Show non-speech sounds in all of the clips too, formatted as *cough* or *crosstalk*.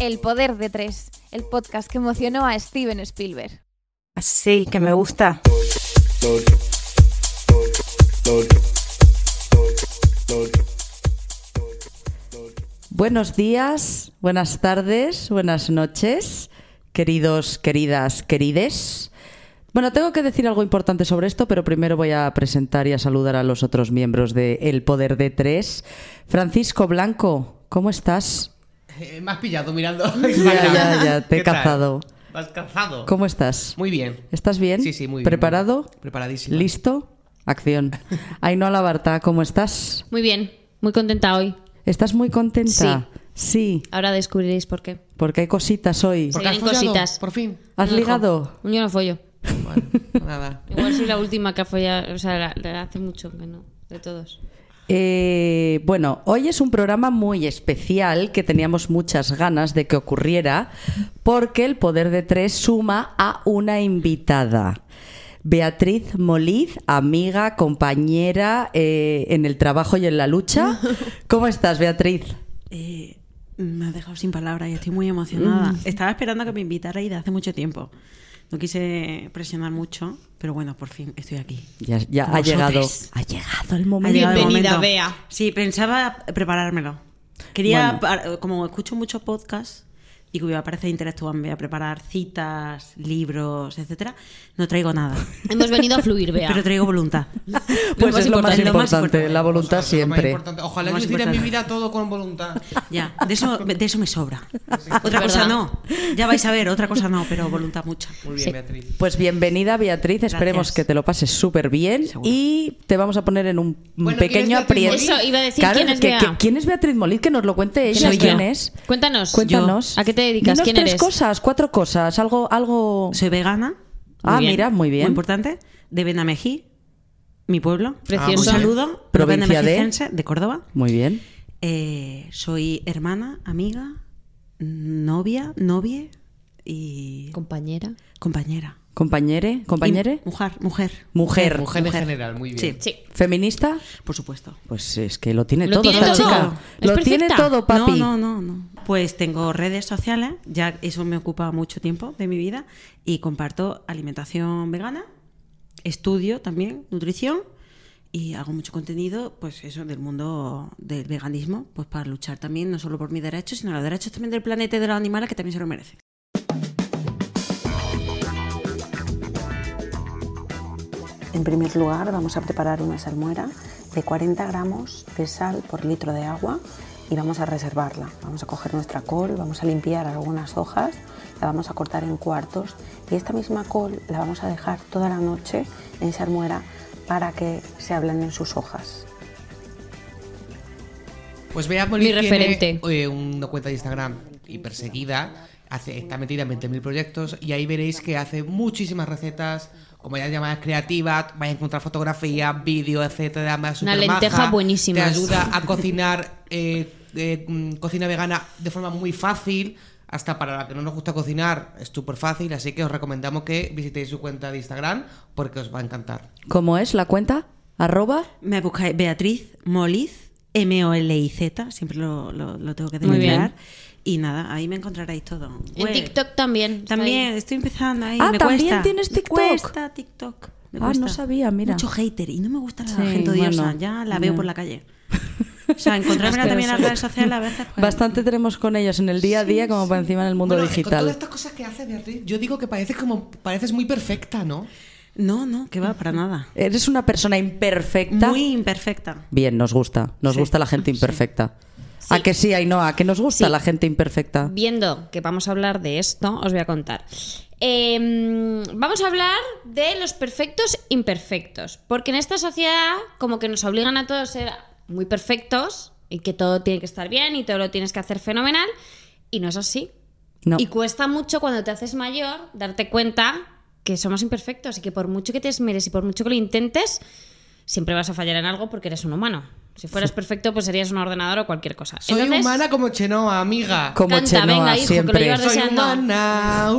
El poder de tres, el podcast que emocionó a Steven Spielberg. Sí, que me gusta. Buenos días, buenas tardes, buenas noches, queridos, queridas, querides. Bueno, tengo que decir algo importante sobre esto, pero primero voy a presentar y a saludar a los otros miembros de El Poder de Tres. Francisco Blanco, ¿cómo estás? Eh, me has pillado mirando. *laughs* Ya, ya, ya, te he cazado. ¿Me has cazado? ¿Cómo estás? Muy bien. ¿Estás bien? Sí, sí, muy bien. ¿Preparado? Preparadísimo. ¿Listo? Acción. *laughs* Ainhoa Labarta, ¿cómo estás? Muy bien, muy contenta hoy. ¿Estás muy contenta? Sí. Ahora descubriréis por qué. porque hay cositas hoy. ¿Por qué has vienen follado? cositas. Por fin. ¿Has No, ligado? Yo no follo. Bueno, *laughs* nada. Igual soy la última que ha follado, o sea, la- la hace mucho que no, de todos. Eh, bueno, hoy es un programa muy especial que teníamos muchas ganas de que ocurriera porque el Poder de Tres suma a una invitada. Beatriz Moliz, amiga, compañera eh, en el trabajo y en la lucha. *laughs* ¿Cómo estás, Beatriz? Eh, me has dejado sin palabras y estoy muy emocionada. Estaba esperando a que me invitara y de hace mucho tiempo. No quise presionar mucho, pero bueno, por fin estoy aquí. Ya, ha llegado, ha llegado el momento. llegado el Bienvenida, momento. Bea. Sí, pensaba preparármelo. Quería, Bueno. par- como escucho muchos podcasts y que me parece intelectual, voy a preparar citas, libros, etcétera, no traigo nada. Hemos venido a fluir, *laughs* Bea. Pero traigo voluntad. *laughs* Pues es lo más importante, lo más importante, importante. la voluntad siempre. Ojalá Lo yo hiciera en mi vida todo con voluntad. Ya, de eso, de eso me sobra. Otra cosa verdad. no. Ya vais a ver, otra cosa no, pero voluntad mucha. Muy bien, Sí. Beatriz. Pues bienvenida, Beatriz. Esperemos Gracias. que te lo pases súper bien. Seguro. Y te vamos a poner en un un Bueno, ¿quién pequeño aprieto. Eso, iba a decir, ¿quién es que- que- ¿Quién es Beatriz Moliz? Que nos lo cuente ella. ¿Quién es? Cuéntanos. Cuéntanos. Yo. ¿A qué te dedicas? Dinos ¿Quién tres eres? cosas, cuatro cosas. Algo, algo. Soy vegana. ah, bien. mira, muy bien. Muy importante. De Benamejí, mi pueblo. Precioso. Un saludo. Provincia de- de Córdoba. Muy bien. Eh, soy hermana, amiga, novia, novie y Compañera. compañera. Compañere, compañere. Y mujer, mujer. Mujer. Mujer en general, muy bien. Sí, Sí. Feminista. por supuesto. Pues es que lo tiene Lo todo tiene esta todo. chica. Es Lo tiene todo, papi. No, no, no, no. Pues tengo redes sociales, ya eso me ocupa mucho tiempo de mi vida y comparto alimentación vegana, estudio también nutrición y hago mucho contenido, pues eso del mundo del veganismo, pues para luchar también no solo por mis derechos, sino los derechos también del planeta y de los animales que también se lo merecen. En primer lugar, vamos a preparar una salmuera de 40 gramos de sal por litro de agua y vamos a reservarla. Vamos a coger nuestra col, vamos a limpiar algunas hojas, la vamos a cortar en cuartos y esta misma col la vamos a dejar toda la noche en salmuera para que se ablanden sus hojas. Pues Moliz Mi referente. tiene eh, una cuenta de Instagram hiperseguida. Hace, está metida en 20.000 proyectos y ahí veréis que hace muchísimas recetas, como ya llamadas creativas, vais a encontrar fotografía, vídeo, etcétera. además Una lenteja buenísimas. Te ayuda a cocinar eh, eh, mm, cocina vegana de forma muy fácil. Hasta para la que no nos gusta cocinar es súper fácil, así que os recomendamos que visitéis su cuenta de Instagram porque os va a encantar. ¿Cómo es la cuenta? Arroba. Me buscáis Beatriz Moliz, M-O-L-I-Z, siempre lo, lo- lo tengo que Muy bien. deletrear. Y nada, ahí me encontraréis todo. En Web. TikTok también. También ahí. estoy empezando ahí. Ah, me ¿también cuesta. tienes Me TikTok? cuesta TikTok. me Ah, cuesta. no sabía, mira. Mucho hater y no me gusta la Sí, gente odiosa. bueno, ya la veo por la calle. O sea, *laughs* encontrármela también en las redes sociales a veces. pues, Bastante tenemos con ellos en el día a día, como para encima en el mundo Bueno, Con digital. todas estas cosas que hace Beatriz, yo digo que pareces como pareces muy perfecta, ¿no? No, no, que va, para nada. Eres una persona imperfecta. Muy imperfecta. Bien, nos gusta. Nos Sí. gusta la gente imperfecta. ¿A que sí, Ainhoa? ¿A que nos gusta Sí. la gente imperfecta? Viendo que vamos a hablar de esto, os voy a contar. Eh, vamos a hablar de los perfectos imperfectos. Porque en esta sociedad, como que nos obligan a todos a ser muy perfectos y que todo tiene que estar bien y todo lo tienes que hacer fenomenal. Y no es así. No. Y cuesta mucho cuando te haces mayor darte cuenta que somos imperfectos y que por mucho que te esmeres y por mucho que lo intentes, siempre vas a fallar en algo porque eres un humano. Si fueras perfecto, pues serías un ordenador o cualquier cosa. Soy Entonces, humana como Chenoa, amiga. Como Canta, Chenoa venga, hijo, que lo siempre. llevas Soy deseando. humana,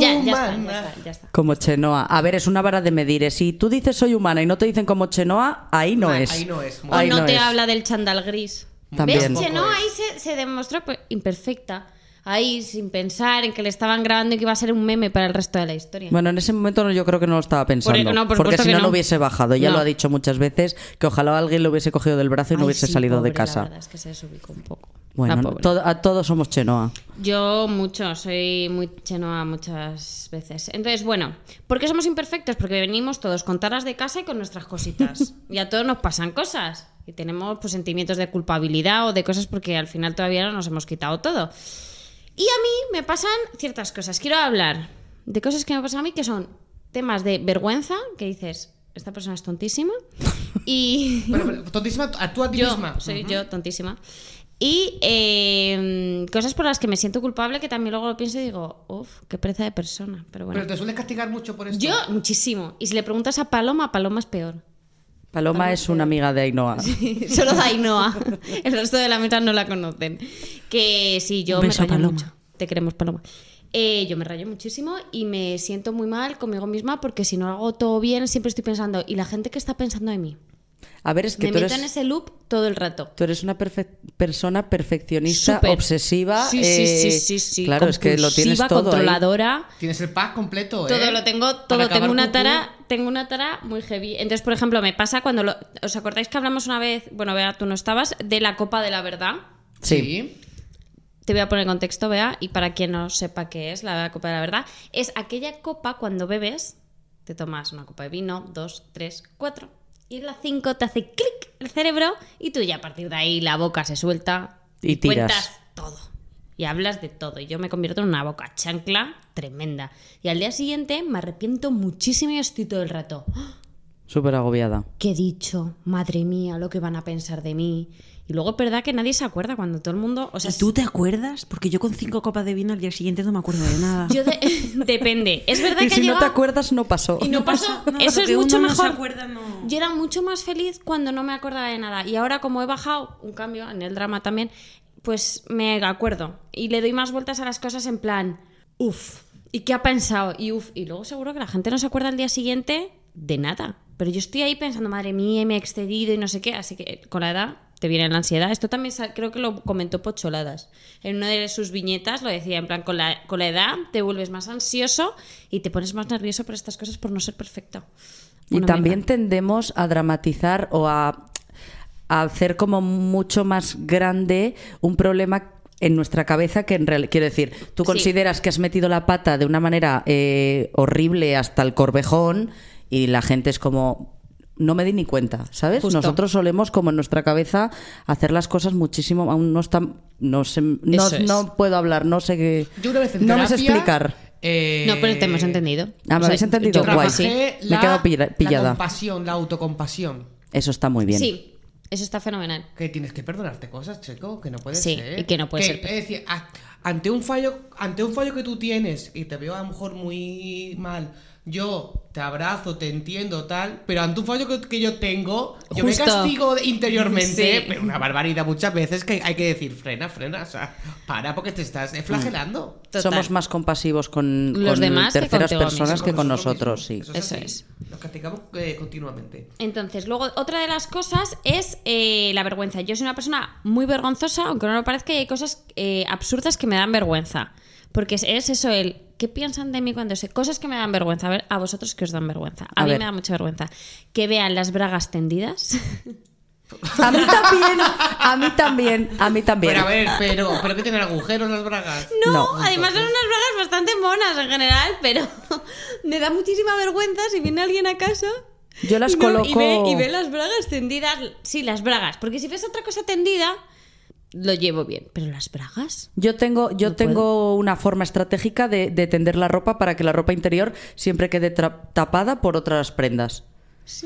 Ya, ya está, ya humana. está, ya está. Como Chenoa. A ver, es una vara de medir. ¿eh? Si tú dices soy humana y no te dicen como Chenoa, ahí no Ah, es. ahí no es. O Ahí no, te es. habla del chandal gris. También. ¿Ves? Chenoa ahí se, se demostró pues, imperfecta. Ahí, sin pensar en que le estaban grabando y que iba a ser un meme para el resto de la historia. Bueno, en ese momento no- yo creo que no lo estaba pensando. Por- no, por porque si no, no hubiese bajado. Ya No. lo ha dicho muchas veces, que ojalá alguien lo hubiese cogido del brazo y no hubiese sí, salido de pobre, La casa. verdad es que se desubicó un poco. Bueno, to- a todos somos Chenoa. Yo mucho, soy muy chenoa muchas veces. Entonces, bueno, ¿por qué somos imperfectos? Porque venimos todos con taras de casa y con nuestras cositas. *laughs* y a todos nos pasan cosas. Y tenemos pues, sentimientos de culpabilidad o de cosas porque al final todavía no nos hemos quitado todo. Y a mí me pasan ciertas cosas. Quiero hablar de cosas que me pasan a mí que son temas de vergüenza, que dices, esta persona es tontísima. *laughs* Y Pero, pero, tontísima, a tú a ti yo, misma. soy Ujú. yo, tontísima. Y eh, cosas por las que me siento culpable que también luego lo pienso y digo, uff, qué pereza de persona. Pero bueno. Pero te sueles castigar mucho por esto. yo, muchísimo. Y si le preguntas a Paloma, Paloma es peor. Paloma es una amiga de Ainhoa. *laughs* Solo da Ainhoa. El resto de la mesa no la conocen. Que sí, yo Un me rayo Paloma. mucho. Te queremos, Paloma. Eh, yo me rayo muchísimo y me siento muy mal conmigo misma porque si no hago todo bien, siempre estoy pensando, ¿y la gente qué está pensando de mí? A ver, es que me tú meto eres, en ese loop todo el rato. tú eres una perfe- persona perfeccionista, obsesiva. Sí, sí, eh, sí, sí, sí. Claro, es que lo tienes ahí. controladora. Tienes el pack completo, ¿eh? Todo lo tengo, todo tengo una tara, tengo una tara muy heavy. Entonces, por ejemplo, me pasa cuando lo- os acordáis que hablamos una vez, bueno, Bea, tú no estabas, de la copa de la verdad. Sí. Sí. Te voy a poner en contexto, Bea, y para quien no sepa qué es la copa de la verdad, es aquella copa cuando bebes, te tomas una copa de vino, dos, tres, cuatro, y en la cinco te hace clic el cerebro y tú ya a partir de ahí la boca se suelta Y tiras. cuentas todo. Y hablas de todo. Y yo me convierto en una boca chancla tremenda. Y al día siguiente me arrepiento muchísimo y estoy todo el rato. *gasps* Súper agobiada. ¿Qué he dicho? Madre mía, lo que van a pensar de mí. Y luego es verdad que nadie se acuerda cuando todo el mundo. O sea, ¿Y tú te acuerdas? Porque yo con cinco copas de vino al día siguiente no me acuerdo de nada. yo de- *laughs* depende. Es verdad Y que si no te acuerdas, no pasó. Y no pasó. *laughs* No, Eso es que mucho uno no se mejor. acuerda, no. Yo era mucho más feliz cuando no me acordaba de nada. Y ahora, como he bajado un cambio en el drama también, pues me acuerdo. Y le doy más vueltas a las cosas en plan, uff, ¿y qué ha pensado? Y uff, y luego seguro que la gente no se acuerda al día siguiente de nada. Pero yo estoy ahí pensando, madre mía, me he excedido y no sé qué. Así que con la edad te viene la ansiedad. Esto también creo que lo comentó Pocholadas. En una de sus viñetas lo decía, en plan, con la, con la edad te vuelves más ansioso y te pones más nervioso por estas cosas por no ser perfecto. Y también tendemos a dramatizar o a, a hacer como mucho más grande un problema en nuestra cabeza que en realidad, quiero decir, tú Sí. consideras que has metido la pata de una manera eh, horrible hasta el corvejón y la gente es como no me di ni cuenta, ¿sabes? Justo. Nosotros solemos como en nuestra cabeza hacer las cosas muchísimo, aún no están, no sé, no, no puedo hablar, no sé qué, Yo una vez en no me sé explicar. eh, No, pero te hemos entendido. Ah, ¿me O sea, habéis entendido? yo Guay. sí. Me he la, quedado pilla- la pillada. compasión, la autocompasión. Eso está muy bien. Sí, eso está fenomenal. Que tienes que perdonarte cosas, chico, que no puede Sí, ser. y que no puede ser. Es decir, ante un fallo, ante un fallo que tú tienes y te veo a lo mejor muy mal, yo te abrazo, te entiendo, tal, pero ante un fallo que, que yo tengo, yo Justo. me castigo interiormente, Sí. pero una barbaridad muchas veces que hay que decir, frena, frena, o sea, para porque te estás eh, flagelando. Total. Somos más compasivos con, Los con demás que terceras personas mismo. que con nosotros sí. Eso es. Nos castigamos eh, continuamente. Entonces, luego otra de las cosas es eh, la vergüenza. Yo soy una persona muy vergonzosa, aunque no lo parezca, y hay cosas eh, absurdas que me dan vergüenza. Porque es, es eso el, ¿qué piensan de mí cuando sé? Cosas que me dan vergüenza. A ver, a vosotros que os dan vergüenza. A, A mí ver. me da mucha vergüenza. Que vean las bragas tendidas. *laughs* A mí también, a mí también, a mí también. Pero a ver, pero, pero que tienen agujeros las bragas. No, No. además son unas bragas bastante monas en general, pero *laughs* me da muchísima vergüenza si viene alguien a casa. Yo las y no- y, ve, coloco- y ve las bragas tendidas. Sí, las bragas. Porque si ves otra cosa tendida, lo llevo bien. Pero las bragas. Yo tengo, yo No tengo una forma estratégica de, de tender la ropa para que la ropa interior siempre quede tapada por otras prendas.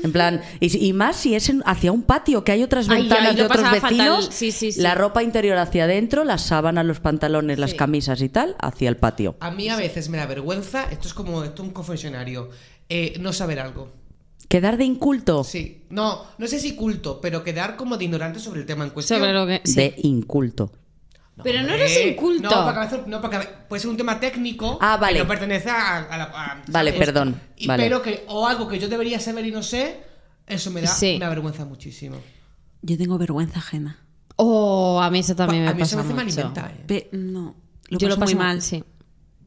En plan, y, más si es en- hacia un patio, que hay otras Ay, ventanas de otros pasaba fatal. vecinos, Sí, sí, sí. la ropa interior hacia adentro, las sábanas, los pantalones, las Sí. camisas y tal, hacia el patio. A mí a veces me da vergüenza, esto es como esto es un confesionario, eh, no saber algo. Quedar de inculto. Sí. No, no sé si culto, pero quedar como de ignorante sobre el tema en cuestión. Sobre lo que. sí. De inculto. Pero no hombre. eres inculto. No, porque, a veces- no, porque a veces puede ser un tema técnico Ah, vale. que no pertenece a, a la. a- Vale, ¿sabes? perdón, Y- vale. Pero que, o algo que yo debería saber y no sé, eso me da, Sí. me avergüenza muchísimo. Yo tengo vergüenza ajena. Oh, a mí eso también a me mí eso pasa me hace mucho. alimenta, eh. Pe- no, lo Yo paso lo paso muy mal. Sí.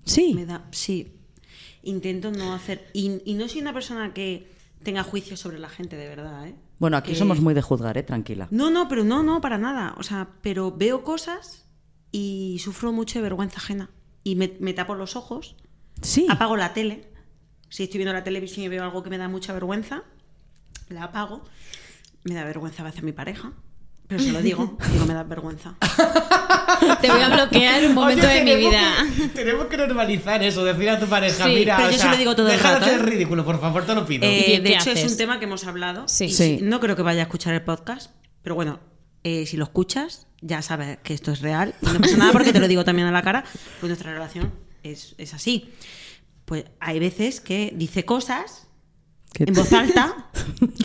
Sí. Me da, sí. Intento no hacer. Y, y no soy una persona que tenga juicio sobre la gente, de verdad, ¿eh? Bueno, aquí somos muy de juzgar, ¿eh? Tranquila. No, no, pero no, no, para nada. O sea, pero veo cosas y sufro mucho de vergüenza ajena. Y me, me tapo los ojos, Sí. apago la tele. Si estoy viendo la televisión y veo algo que me da mucha vergüenza, la apago. Me da vergüenza a veces mi pareja. Pero se lo digo, *laughs* digo, me da vergüenza. *laughs* Te voy a bloquear un momento Oye, de mi vida. que- tenemos que normalizar eso, decir a tu pareja, Sí, mira, pero o yo se sea, lo digo todo el deja de rato, hacer ¿eh? ridículo, por favor, te lo pido. ¿Y Eh, de hecho, haces? es un tema que hemos hablado. Sí. y Sí. No creo que vaya a escuchar el podcast, pero bueno, eh, si lo escuchas, ya sabes que esto es real. Y no pasa nada porque te lo digo también a la cara, pues nuestra relación es, es así. Pues hay veces que dice cosas ¿Qué en voz alta *laughs*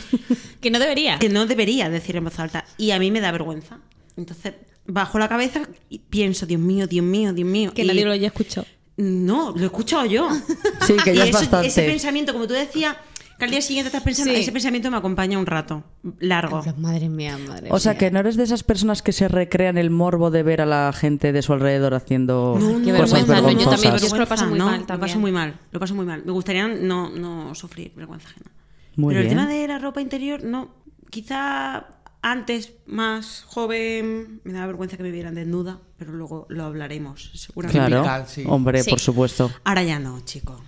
Que no debería. que no debería decir en voz alta. Y a mí me da vergüenza. Entonces, bajo la cabeza y pienso, Dios mío, Dios mío, Dios mío. Que Y- nadie lo haya escuchado. No, lo he escuchado yo. *laughs* Sí, que ya Y es eso- bastante. Ese pensamiento, como tú decías, que al día siguiente estás pensando, Sí. ese pensamiento me acompaña un rato largo. Madre mía, madre O sea, mía. que no eres de esas personas que se recrean el morbo de ver a la gente de su alrededor haciendo cosas no, yo también, vergonzosas. porque es que lo paso muy no, mal Lo también. paso muy mal, lo paso muy mal. Me gustaría no, no sufrir vergüenza ajena. Muy Pero bien. el tema de la ropa interior, no. Quizá antes, más joven, me daba vergüenza que me vieran desnuda, pero luego lo hablaremos, seguramente. Claro, sí. hombre, Sí. por supuesto. Ahora ya no, chico.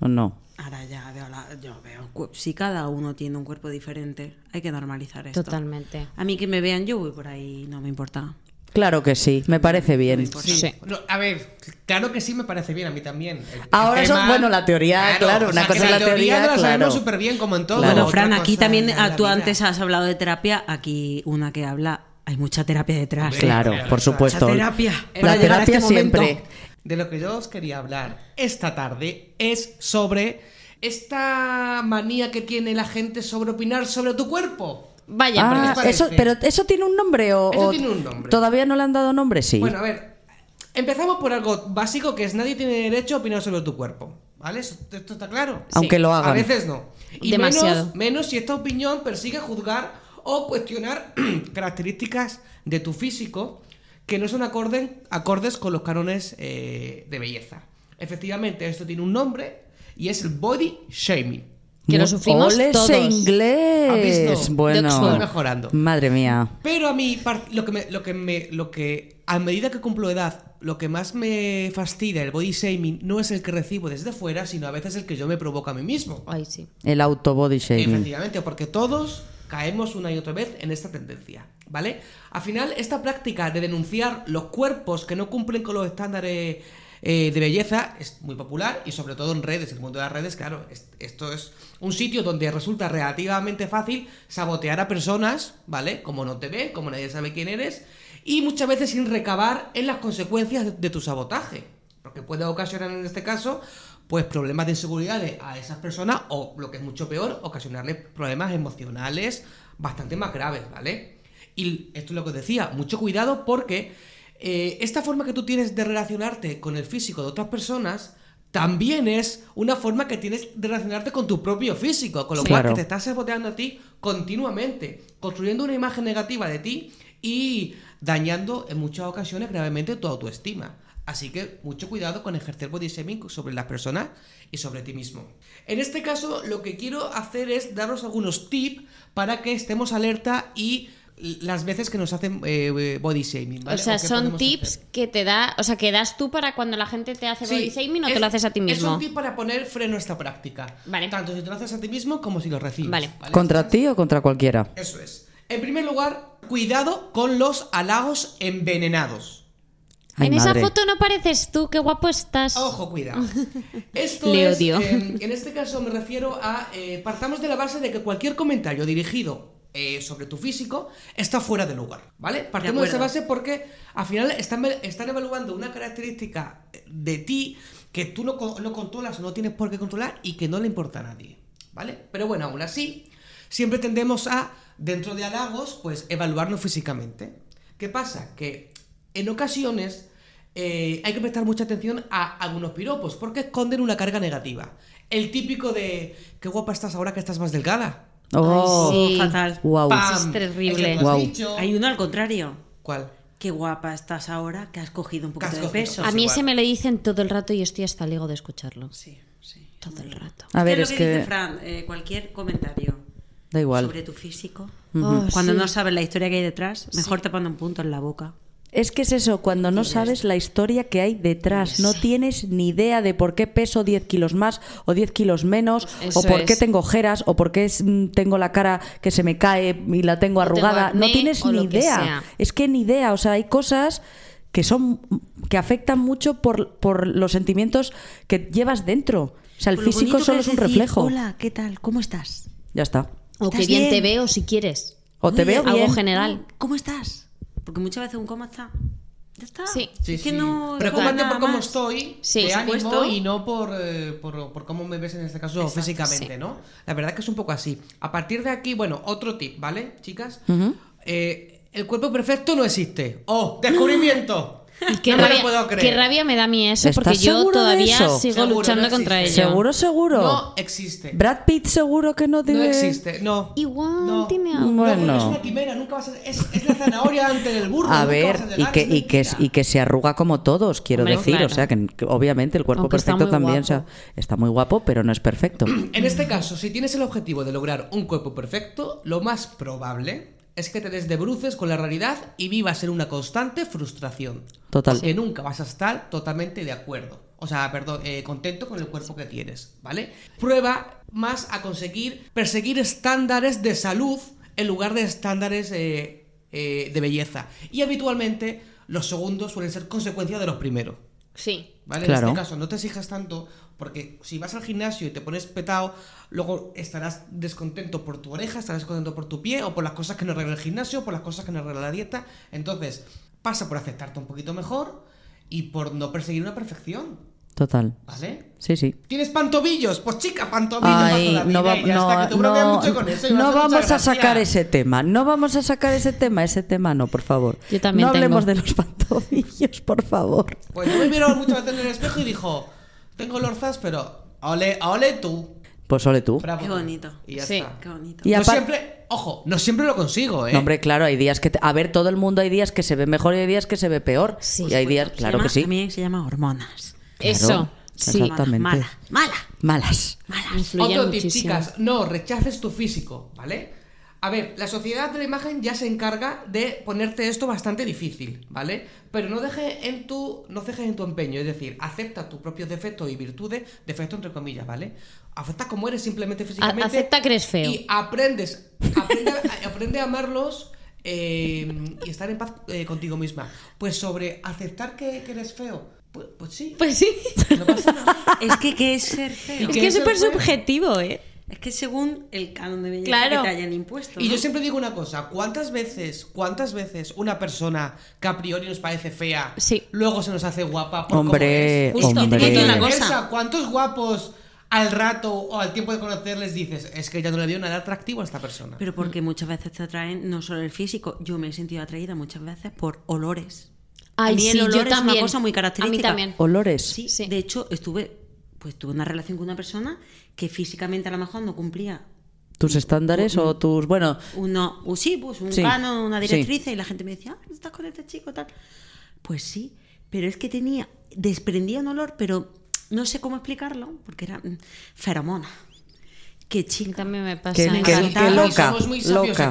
¿O no? Ahora ya veo la- yo veo, cu- si cada uno tiene un cuerpo diferente, hay que normalizar esto. Totalmente. A mí que me vean yo voy por ahí, no me importa. Claro que sí, me parece bien. Sí. Sí. No, a ver, claro que sí me parece bien, a mí también. El- Ahora eso, bueno, la teoría, claro, una sea, cosa que es la la teoría, teoría, no la sabemos claro. súper bien como en todo. Claro. Bueno, Fran, aquí también, tú antes has hablado de terapia, aquí una que habla, hay mucha terapia detrás. Hombre, Claro, Claro, por supuesto. mucha terapia. La terapia este momento. siempre. De lo que yo os quería hablar esta tarde es sobre esta manía que tiene la gente sobre opinar sobre tu cuerpo. Vaya, porque Ah, ¿qué te eso, pero eso tiene un nombre o, Eso o tiene un nombre. todavía no le han dado nombre, sí. Bueno, a ver, empezamos por algo básico que es nadie tiene derecho a opinar sobre tu cuerpo. ¿Vale? ¿Esto esto está claro? Aunque lo hagan. A veces no. Y Demasiado. Menos, menos si esta opinión persigue juzgar o cuestionar *clears throat* características de tu físico que no son acorden- acordes con los cánones eh, de belleza. Efectivamente, esto tiene un nombre y es el body shaming. Que lo sufrimos Ole todos. ese inglés. ¿Has visto? De Bueno, mejorando. madre mía. Pero a mí, lo que, me, lo que me. Lo que. A medida que cumplo edad, lo que más me fastidia el body shaming no es el que recibo desde fuera, sino a veces el que yo me provoco a mí mismo. Ay, sí. El auto body shaming. Efectivamente, porque todos caemos una y otra vez en esta tendencia, ¿vale? Al final, esta práctica de denunciar los cuerpos que no cumplen con los estándares eh, de belleza es muy popular y sobre todo en redes, el mundo de las redes, claro, es- esto es un sitio donde resulta relativamente fácil sabotear a personas, ¿vale? Como no te ven, como nadie sabe quién eres y muchas veces sin recabar en las consecuencias de, de tu sabotaje, porque puede ocasionar en este caso pues problemas de inseguridad de- a esas personas o lo que es mucho peor, ocasionarle problemas emocionales bastante más graves, ¿vale? Y esto es lo que os decía, mucho cuidado porque eh, esta forma que tú tienes de relacionarte con el físico de otras personas también es una forma que tienes de relacionarte con tu propio físico, con lo Sí. cual Claro. que te estás saboteando a ti continuamente, construyendo una imagen negativa de ti y dañando en muchas ocasiones gravemente tu autoestima. Así que mucho cuidado con ejercer body shaming sobre las personas y sobre ti mismo. En este caso, lo que quiero hacer es daros algunos tips para que estemos alerta y las veces que nos hacen eh, body shaming. ¿vale? O sea, son tips hacer. que te da, o sea, que das tú para cuando la gente te hace body shaming o es- te lo haces a ti Es mismo. un tip para poner freno a esta práctica. Vale. Tanto si te lo haces a ti mismo como si lo recibes. Vale. ¿Contra ti o contra cualquiera? Eso es. En primer lugar, cuidado con los halagos envenenados. Ay, en esa foto no pareces tú, qué guapo estás. Ojo, cuidado. *laughs* Esto Le es, odio. eh, en este caso me refiero a, eh, partamos de la base de que cualquier comentario dirigido eh, sobre tu físico está fuera de lugar, ¿vale? Partimos de, esa base porque al final están, están evaluando una característica de ti que tú no, no controlas o no tienes por qué controlar y que no le importa a nadie. ¿vale? Pero bueno, aún así, siempre tendemos a, dentro de halagos, pues evaluarnos físicamente. ¿Qué pasa? Que en ocasiones eh, hay que prestar mucha atención a algunos piropos, porque esconden una carga negativa. El típico de, qué guapa estás ahora que estás más delgada. Oh, sí. fatal. Es terrible. Eso. Hay uno al contrario. ¿Cuál? Qué guapa estás ahora que has cogido un Que poquito de cogido. peso. A mí ese me lo dicen todo el rato y estoy hasta el ego de escucharlo. Sí, sí. Todo el rato. A ver, lo es que, que dice Fran, eh, cualquier comentario da igual. sobre tu físico, Oh, cuando sí. no sabes la historia que hay detrás, mejor te pone un punto en la boca. Es que es eso, cuando no sabes la historia que hay detrás, no tienes ni idea de por qué peso 10 kilos más o 10 kilos menos, Eso o por qué tengo ojeras, o por qué es- mm, tengo la cara que se me cae y la tengo arrugada. no tienes ni que idea. Es que ni idea. O sea, hay cosas que son que afectan mucho por, por los sentimientos que llevas dentro. O sea, el físico solo es un decir, reflejo. Hola, ¿qué tal? ¿Cómo estás? Ya está. O ¿Estás que bien, te veo si quieres. O te Oye, veo algo bien. general. ¿Cómo estás? Porque muchas veces un cómo está. Ya está. Sí. Sí, Es que sí. no. Preocúpate por cómo más. estoy, Sí, de ánimo y no por, eh, por, por cómo me ves en este caso físicamente, sí. ¿no? La verdad que es un poco así. A partir de aquí, bueno, otro tip, ¿vale, chicas? Eh, el cuerpo perfecto no existe. ¡Oh, descubrimiento! *laughs* Y qué, no me rabia, lo puedo creer. qué rabia me da a mí eso, ¿Estás porque yo todavía sigo Seguro, luchando no contra ello. ¿Seguro, seguro? No existe. Brad Pitt seguro que no No tiene... existe, no. Igual no. tiene algo. No, Bueno. es una quimera, nunca vas a... Es, es la zanahoria ante el burro. A ver, a y que, y, que, mentira. y que se arruga como todos, quiero Hombre, decir. claro. O sea, que, que obviamente el cuerpo Aunque perfecto también o sea, está muy guapo, pero no es perfecto. En este caso, si tienes el objetivo de lograr un cuerpo perfecto, lo más probable es que te des de bruces con la realidad y vivas en una constante frustración. Total. Porque nunca vas a estar totalmente de acuerdo. O sea, perdón, eh, contento con el cuerpo que tienes, ¿vale? Prueba más a conseguir perseguir estándares de salud en lugar de estándares eh, eh, de belleza. Y habitualmente los segundos suelen ser consecuencia de los primeros. Sí. ¿Vale? Claro. En este caso, no te exijas tanto, porque si vas al gimnasio y te pones petado, luego estarás descontento por tu oreja, estarás descontento por tu pie, o por las cosas que no arregla el gimnasio, o por las cosas que no arregla la dieta. Entonces, pasa por aceptarte un poquito mejor y por no perseguir una perfección, Total. ¿vale? Sí, sí. ¿Tienes pantobillos? Pues chica, pantobillos Ay, la no, vida va- y ya está, no, que te bromeas no, mucho con eso y me no hace mucha vamos a sacar ese tema, no vamos a sacar ese tema, ese tema no, por favor. Yo también no hablemos de los pantobillos, *laughs* por favor. Pues yo me vieron muchas veces en el espejo y dijo, tengo lorzas, pero ole, ole tú. Pues ole tú. Bravo. Qué bonito. Y ya Sí. está. Qué bonito. Y no siempre, ojo, no siempre lo consigo, ¿eh? No, hombre, claro, hay días que... te- A ver, todo el mundo hay días que se ve mejor y hay días que se ve peor. Sí. y hay días, claro llama- que sí. También se llama hormonas. Eso. Sí. Exactamente. Mala, mala, Malas. mala. Influye Otro tip, chicas, no rechaces tu físico, ¿vale? A ver, la sociedad de la imagen ya se encarga de ponerte esto bastante difícil, ¿vale? Pero no deje en tu, no cejes en tu empeño, es decir, acepta tus propios defectos y virtudes, defectos entre comillas, ¿vale? Acepta como eres simplemente físicamente. acepta que eres feo. Y aprendes, aprende, a- *laughs* aprende a amarlos eh, y estar en paz eh, contigo misma. Pues sobre aceptar que, que eres feo, pues, pues sí, Pues sí. no pasa nada. Es que qué es ser feo. Es ¿Qué que es súper subjetivo, ¿eh? Es que según el canon de belleza Claro. que te hayan impuesto. Y ¿no? yo siempre digo una cosa, ¿cuántas veces, cuántas veces una persona que a priori nos parece fea, Sí. luego se nos hace guapa por Hombre, cómo es? Justo, hombre. Y una cosa. ¿Cuántos guapos al rato o al tiempo de conocerles dices, es que ya no le veo nada atractivo a esta persona? Pero porque muchas veces te atraen no solo el físico. Yo me he sentido atraída muchas veces por olores. Ay, a mí sí, el yo olor es también. una cosa muy A característica. mí también. Olores. Sí, Sí. de hecho estuve, pues tuve una relación con una persona que físicamente a lo mejor no cumplía Tus estándares o tus... Bueno, uno, u- sí, pues un Sí, canon, una sí. directriz y la gente me decía, ah, estás con este chico tal. Pues sí, pero es que tenía, desprendía un olor, pero no sé cómo explicarlo, porque era mm, feromona. Qué chica. también me pasa. Que- que- Ay, que loca, Somos muy loca.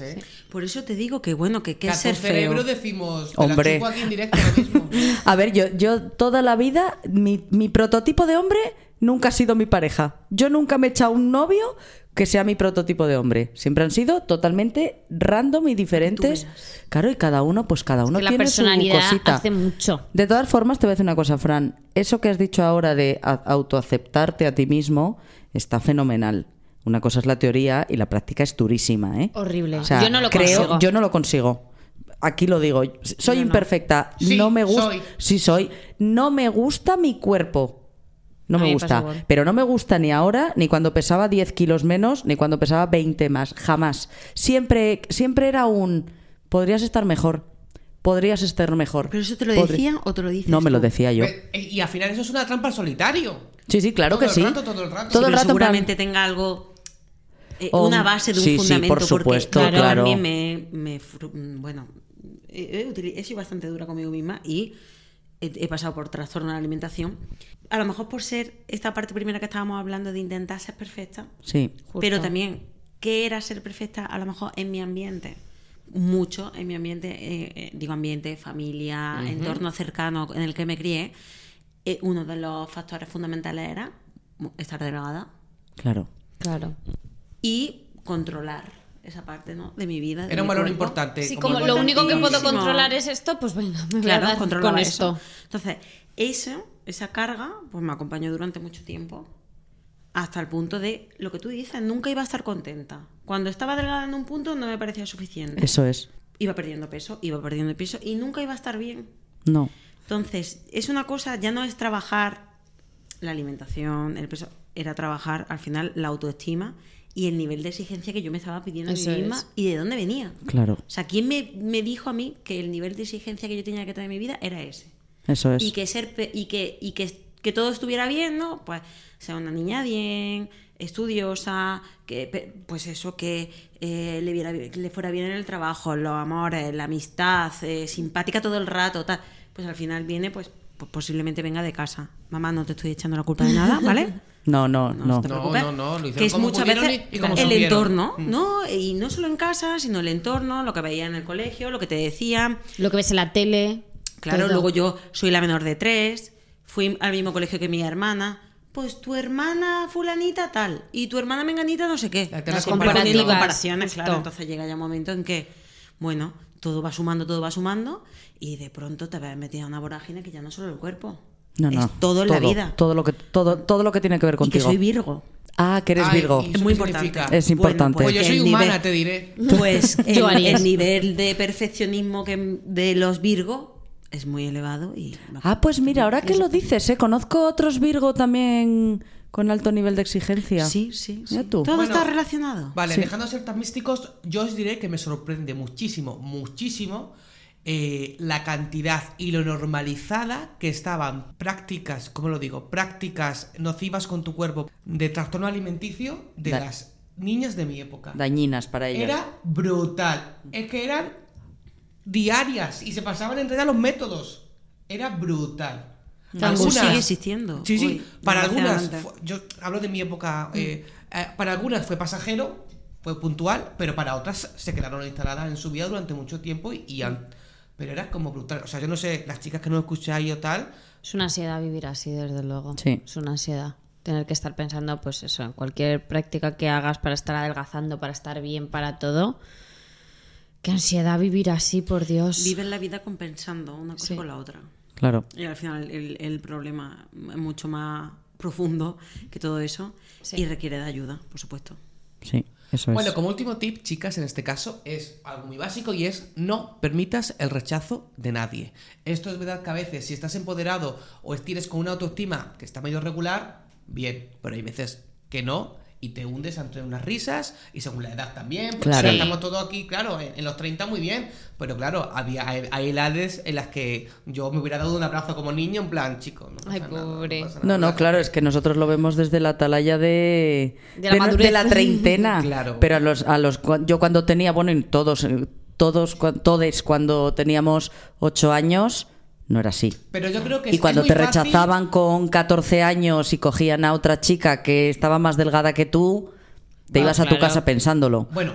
¿eh? Por eso te digo que bueno, que, que Que es a ser feo. cerebro decimos, te la Hombre. aquí en directo ahora mismo. *laughs* A ver, yo, yo toda la vida, mi, mi prototipo de hombre nunca ha sido mi pareja. Yo nunca me he echado un novio que sea mi prototipo de hombre. Siempre han sido totalmente random y diferentes. Claro, y cada uno, pues cada uno que la tiene personalidad su cosita. hace mucho. De todas formas, te voy a decir una cosa, Fran. Eso que has dicho ahora de autoaceptarte a ti mismo está fenomenal. Una cosa es la teoría y la práctica es durísima, ¿eh? Horrible. O sea, Yo no lo creo, consigo. Yo no lo consigo. Aquí lo digo. Soy Yo no. imperfecta. Sí, no me gusta. soy. Sí, soy. No me gusta mi cuerpo. No me gusta. Pero no me gusta ni ahora, ni cuando pesaba 10 kilos menos, ni cuando pesaba 20 más. Jamás. Siempre, siempre era un. Podrías estar mejor. Podrías estar mejor. ¿Pero eso te lo Podri- decían o te lo dices No, me lo tú? decía yo. Ve- Y al final eso es una trampa al solitario. Sí, sí, claro Todo que el sí. rato, todo el rato. Todo el Pero rato. en plan- seguramente tenga algo eh, Oh, una base de un sí, sí, fundamento por supuesto, porque claro. también me, me fru- mm, bueno he, he utili- he sido bastante dura conmigo misma y he, he pasado por trastorno de la alimentación a lo mejor por ser esta parte primera que estábamos hablando de intentar ser perfecta Sí. Justo. pero también qué era ser perfecta a lo mejor en mi ambiente mucho en mi ambiente eh, eh, digo ambiente familia entorno cercano en el que me crié eh, uno de los factores fundamentales era estar delgada Claro. Claro. y controlar esa parte ¿no? de mi vida. de Era un valor cuerpo. importante. Sí, como lo único que puedo controlar es esto, pues venga, me voy a dar con eso. esto. Entonces, eso, esa carga, pues me acompañó durante mucho tiempo. Hasta el punto de lo que tú dices, nunca iba a estar contenta. Cuando estaba delgada en un punto no me parecía suficiente. Eso es. Iba perdiendo peso, iba perdiendo peso y nunca iba a estar bien. No. Entonces, es una cosa, ya no es trabajar la alimentación, el peso, era trabajar al final la autoestima y el nivel de exigencia que yo me estaba pidiendo a Eso mí misma es. y de dónde venía. Claro. O sea, ¿quién me, me dijo a mí que el nivel de exigencia que yo tenía que tener en mi vida era ese? Eso es. Y que ser y que, y que, que todo estuviera bien, ¿no? Pues sea una niña bien, estudiosa, que pe- pues eso, que eh, le, viera, le fuera bien en el trabajo, los amores, la amistad, eh, simpática todo el rato, tal. Pues al final viene, pues, pues posiblemente venga de casa. Mamá, no te estoy echando la culpa de nada, *laughs* ¿vale? No, no, no. te No, preocupes, no, no, lo hicieron que es como muchas veces y- y como el entorno, Mm. ¿no? Y no solo en casa, sino el entorno, lo que veía en el colegio, lo que te decían. Lo que ves en la tele. Claro, todo. luego yo soy la menor de tres, fui al mismo colegio que mi hermana. Pues tu hermana fulanita tal y tu hermana menganita no sé qué. Las Vas componiendo comparativas, comparaciones, justo. claro. Entonces llega ya un momento en que, bueno, todo va sumando, todo va sumando y de pronto te ves metida en una vorágine que ya no es solo el cuerpo. No, no. Es todo en la vida. Todo lo que, todo, todo lo que tiene que ver y que contigo. soy Virgo. Ah, que eres Ay, Virgo. ¿y Es muy importante. significa? Es importante. Pues yo que soy humana, nivel- te diré. *laughs* Pues el, Yo el nivel de perfeccionismo que de los Virgo es muy elevado y Ah, pues mira, ahora que lo dices, ¿eh? conozco otros Virgo también con alto nivel de exigencia. sí, sí, sí. Tú. Todo Bueno, está relacionado. Vale, Sí. dejando de ser tan místicos, yo os diré que me sorprende muchísimo, muchísimo eh, la cantidad y lo normalizada que estaban prácticas, ¿cómo lo digo? Prácticas nocivas con tu cuerpo de trastorno alimenticio de Da- las niñas de mi época. Dañinas para ellas. Era brutal. Es que eran diarias y se pasaban entre los métodos. Era brutal. Eso sigue existiendo. Sí, sí. Uy, para algunas, yo hablo de mi época, eh, eh, para algunas fue pasajero, fue puntual, pero para otras se quedaron instaladas en su vida durante mucho tiempo y, y han- pero era como brutal. O sea, yo no sé, las chicas que no escucháis o tal, Es una ansiedad vivir así, desde luego. Sí. Es una ansiedad. Tener que estar pensando, pues eso, en cualquier práctica que hagas para estar adelgazando, para estar bien, para todo. Qué ansiedad vivir así, por Dios. Vives la vida compensando una cosa Sí. con la otra. Claro. Y al final el, el problema es mucho más profundo que todo eso Sí. y requiere de ayuda, por supuesto. Sí, eso es. Bueno, como último tip, chicas, en este caso es algo muy básico y es no permitas el rechazo de nadie. Esto es verdad que a veces si estás empoderado o tienes con una autoestima que está medio regular, bien, pero hay veces que no y te hundes entre unas risas y según la edad también. porque Claro. Estamos todos aquí, claro, en, en los 30 muy bien, pero claro, había hay, hay edades en las que yo me hubiera dado un abrazo como niño en plan, chico, no pasa Ay, nada, pobre. pasa No, nada. no, claro, es que nosotros lo vemos desde la atalaya de, De la no- madurez. la treintena. *laughs* Claro. Pero a los, a los, yo cuando tenía, bueno, todos, eh, todos, todes cuando teníamos ocho años, no era así. Pero yo creo que Y cuando te fácil- rechazaban con 14 años y cogían a otra chica que estaba más delgada que tú, te Ah, ibas a tu casa pensándolo. Bueno,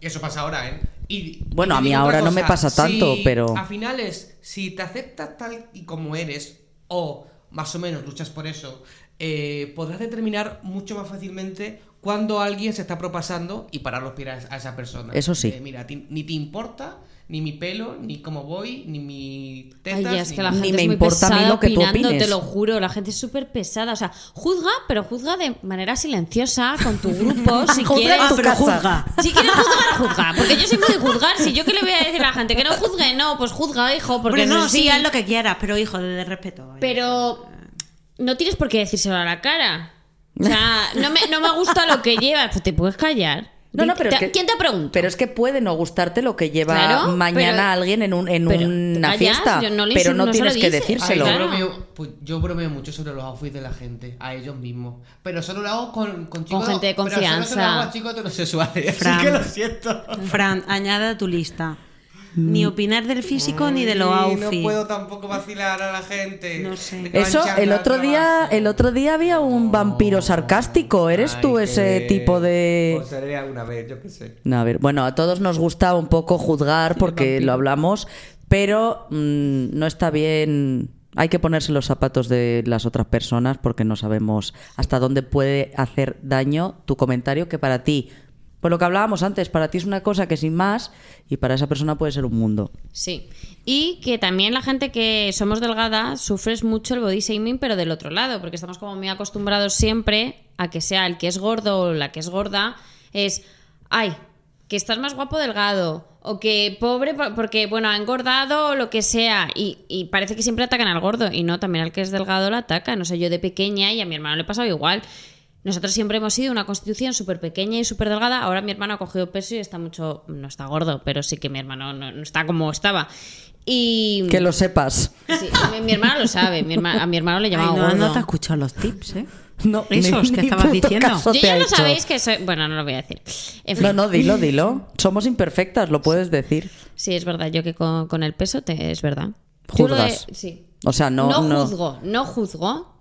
eso pasa ahora, ¿eh? Y, Bueno, y a mí ahora no me pasa tanto, si pero- A finales, si te aceptas tal y como eres, o más o menos luchas por eso, eh, podrás determinar mucho más fácilmente cuando alguien se está propasando y parar los pies a esa persona. Eso sí. Eh, mira, ni te importa ni mi pelo, ni cómo voy, ni mi tetas. Ay, ya, es ni que la nada. Ni gente me es muy importa a mí pesada lo que tú opinando, opines. te lo juro. La gente es súper pesada. O sea, juzga, pero juzga de manera silenciosa con tu grupo, *laughs* si quieres. pero casa. juzga. Si quieres juzgar, juzga. Porque yo soy muy de juzgar. Si yo que le voy a decir a la gente que no juzgue, no, pues juzga, hijo. Porque Porque no, sí, sí, haz lo que quieras, pero hijo, de, de respeto. Pero no tienes por qué decírselo a la cara. O sea, no me, no me gusta lo que llevas, pues te puedes callar. No, no, pero te- es que- ¿Quién te pregunta? Pero es que puede no gustarte lo que lleva Claro, mañana pero- alguien en, un- en pero una fiesta. no le pero no, no tienes que dices. Ay, decírselo. yo, Claro. bromeo, pues, yo bromeo mucho sobre los outfits de la gente, a ellos mismos. Pero solo lo hago con, con chicos. gente de Pero solo se lo confianza. hago a chicos heterosexuales. *laughs* Así Fran. que lo siento. Fran, añade a tu lista. Ni opinar del físico ni de los outfits. No puedo tampoco vacilar a la gente. No sé. Eso, el otro día, el otro día había un vampiro sarcástico. ¿Eres tú ese tipo de.? Pues seré alguna vez, yo qué sé. No, a ver, bueno, a todos nos gusta un poco juzgar porque lo hablamos, pero mm, no está bien. Hay que ponerse los zapatos de las otras personas porque no sabemos hasta dónde puede hacer daño tu comentario que para ti, pues lo que hablábamos antes, para ti es una cosa que sin más y para esa persona puede ser un mundo. Sí. Y que también la gente que somos delgada sufres mucho el body shaming, pero del otro lado, porque estamos como muy acostumbrados siempre a que sea el que es gordo o la que es gorda, es, ay, que estás más guapo delgado, o que pobre por- porque, bueno, ha engordado o lo que sea, y, parece que siempre atacan al gordo, y no, también al que es delgado lo atacan. No sé, yo de pequeña y a mi hermano le pasaba igual. Nosotros siempre hemos sido una constitución súper pequeña y súper delgada. Ahora mi hermano ha cogido peso y está mucho. No está gordo, pero sí que mi hermano no, no está como estaba. Y. Que lo sepas. Sí, mi, mi hermano lo sabe. mi herma- a mi hermano le Ay, llamaba no, gordo. no te he escuchado los tips, ¿eh? No, Esos que estabas diciendo. Yo ya lo hecho. sabéis que soy. Bueno, no lo voy a decir. En fin. No, no, dilo, dilo. Somos imperfectas, lo puedes decir. Sí, es verdad. Yo que con, con el peso te, es verdad. De- Juzgas. sí. O sea, no- No no- juzgo, no juzgo,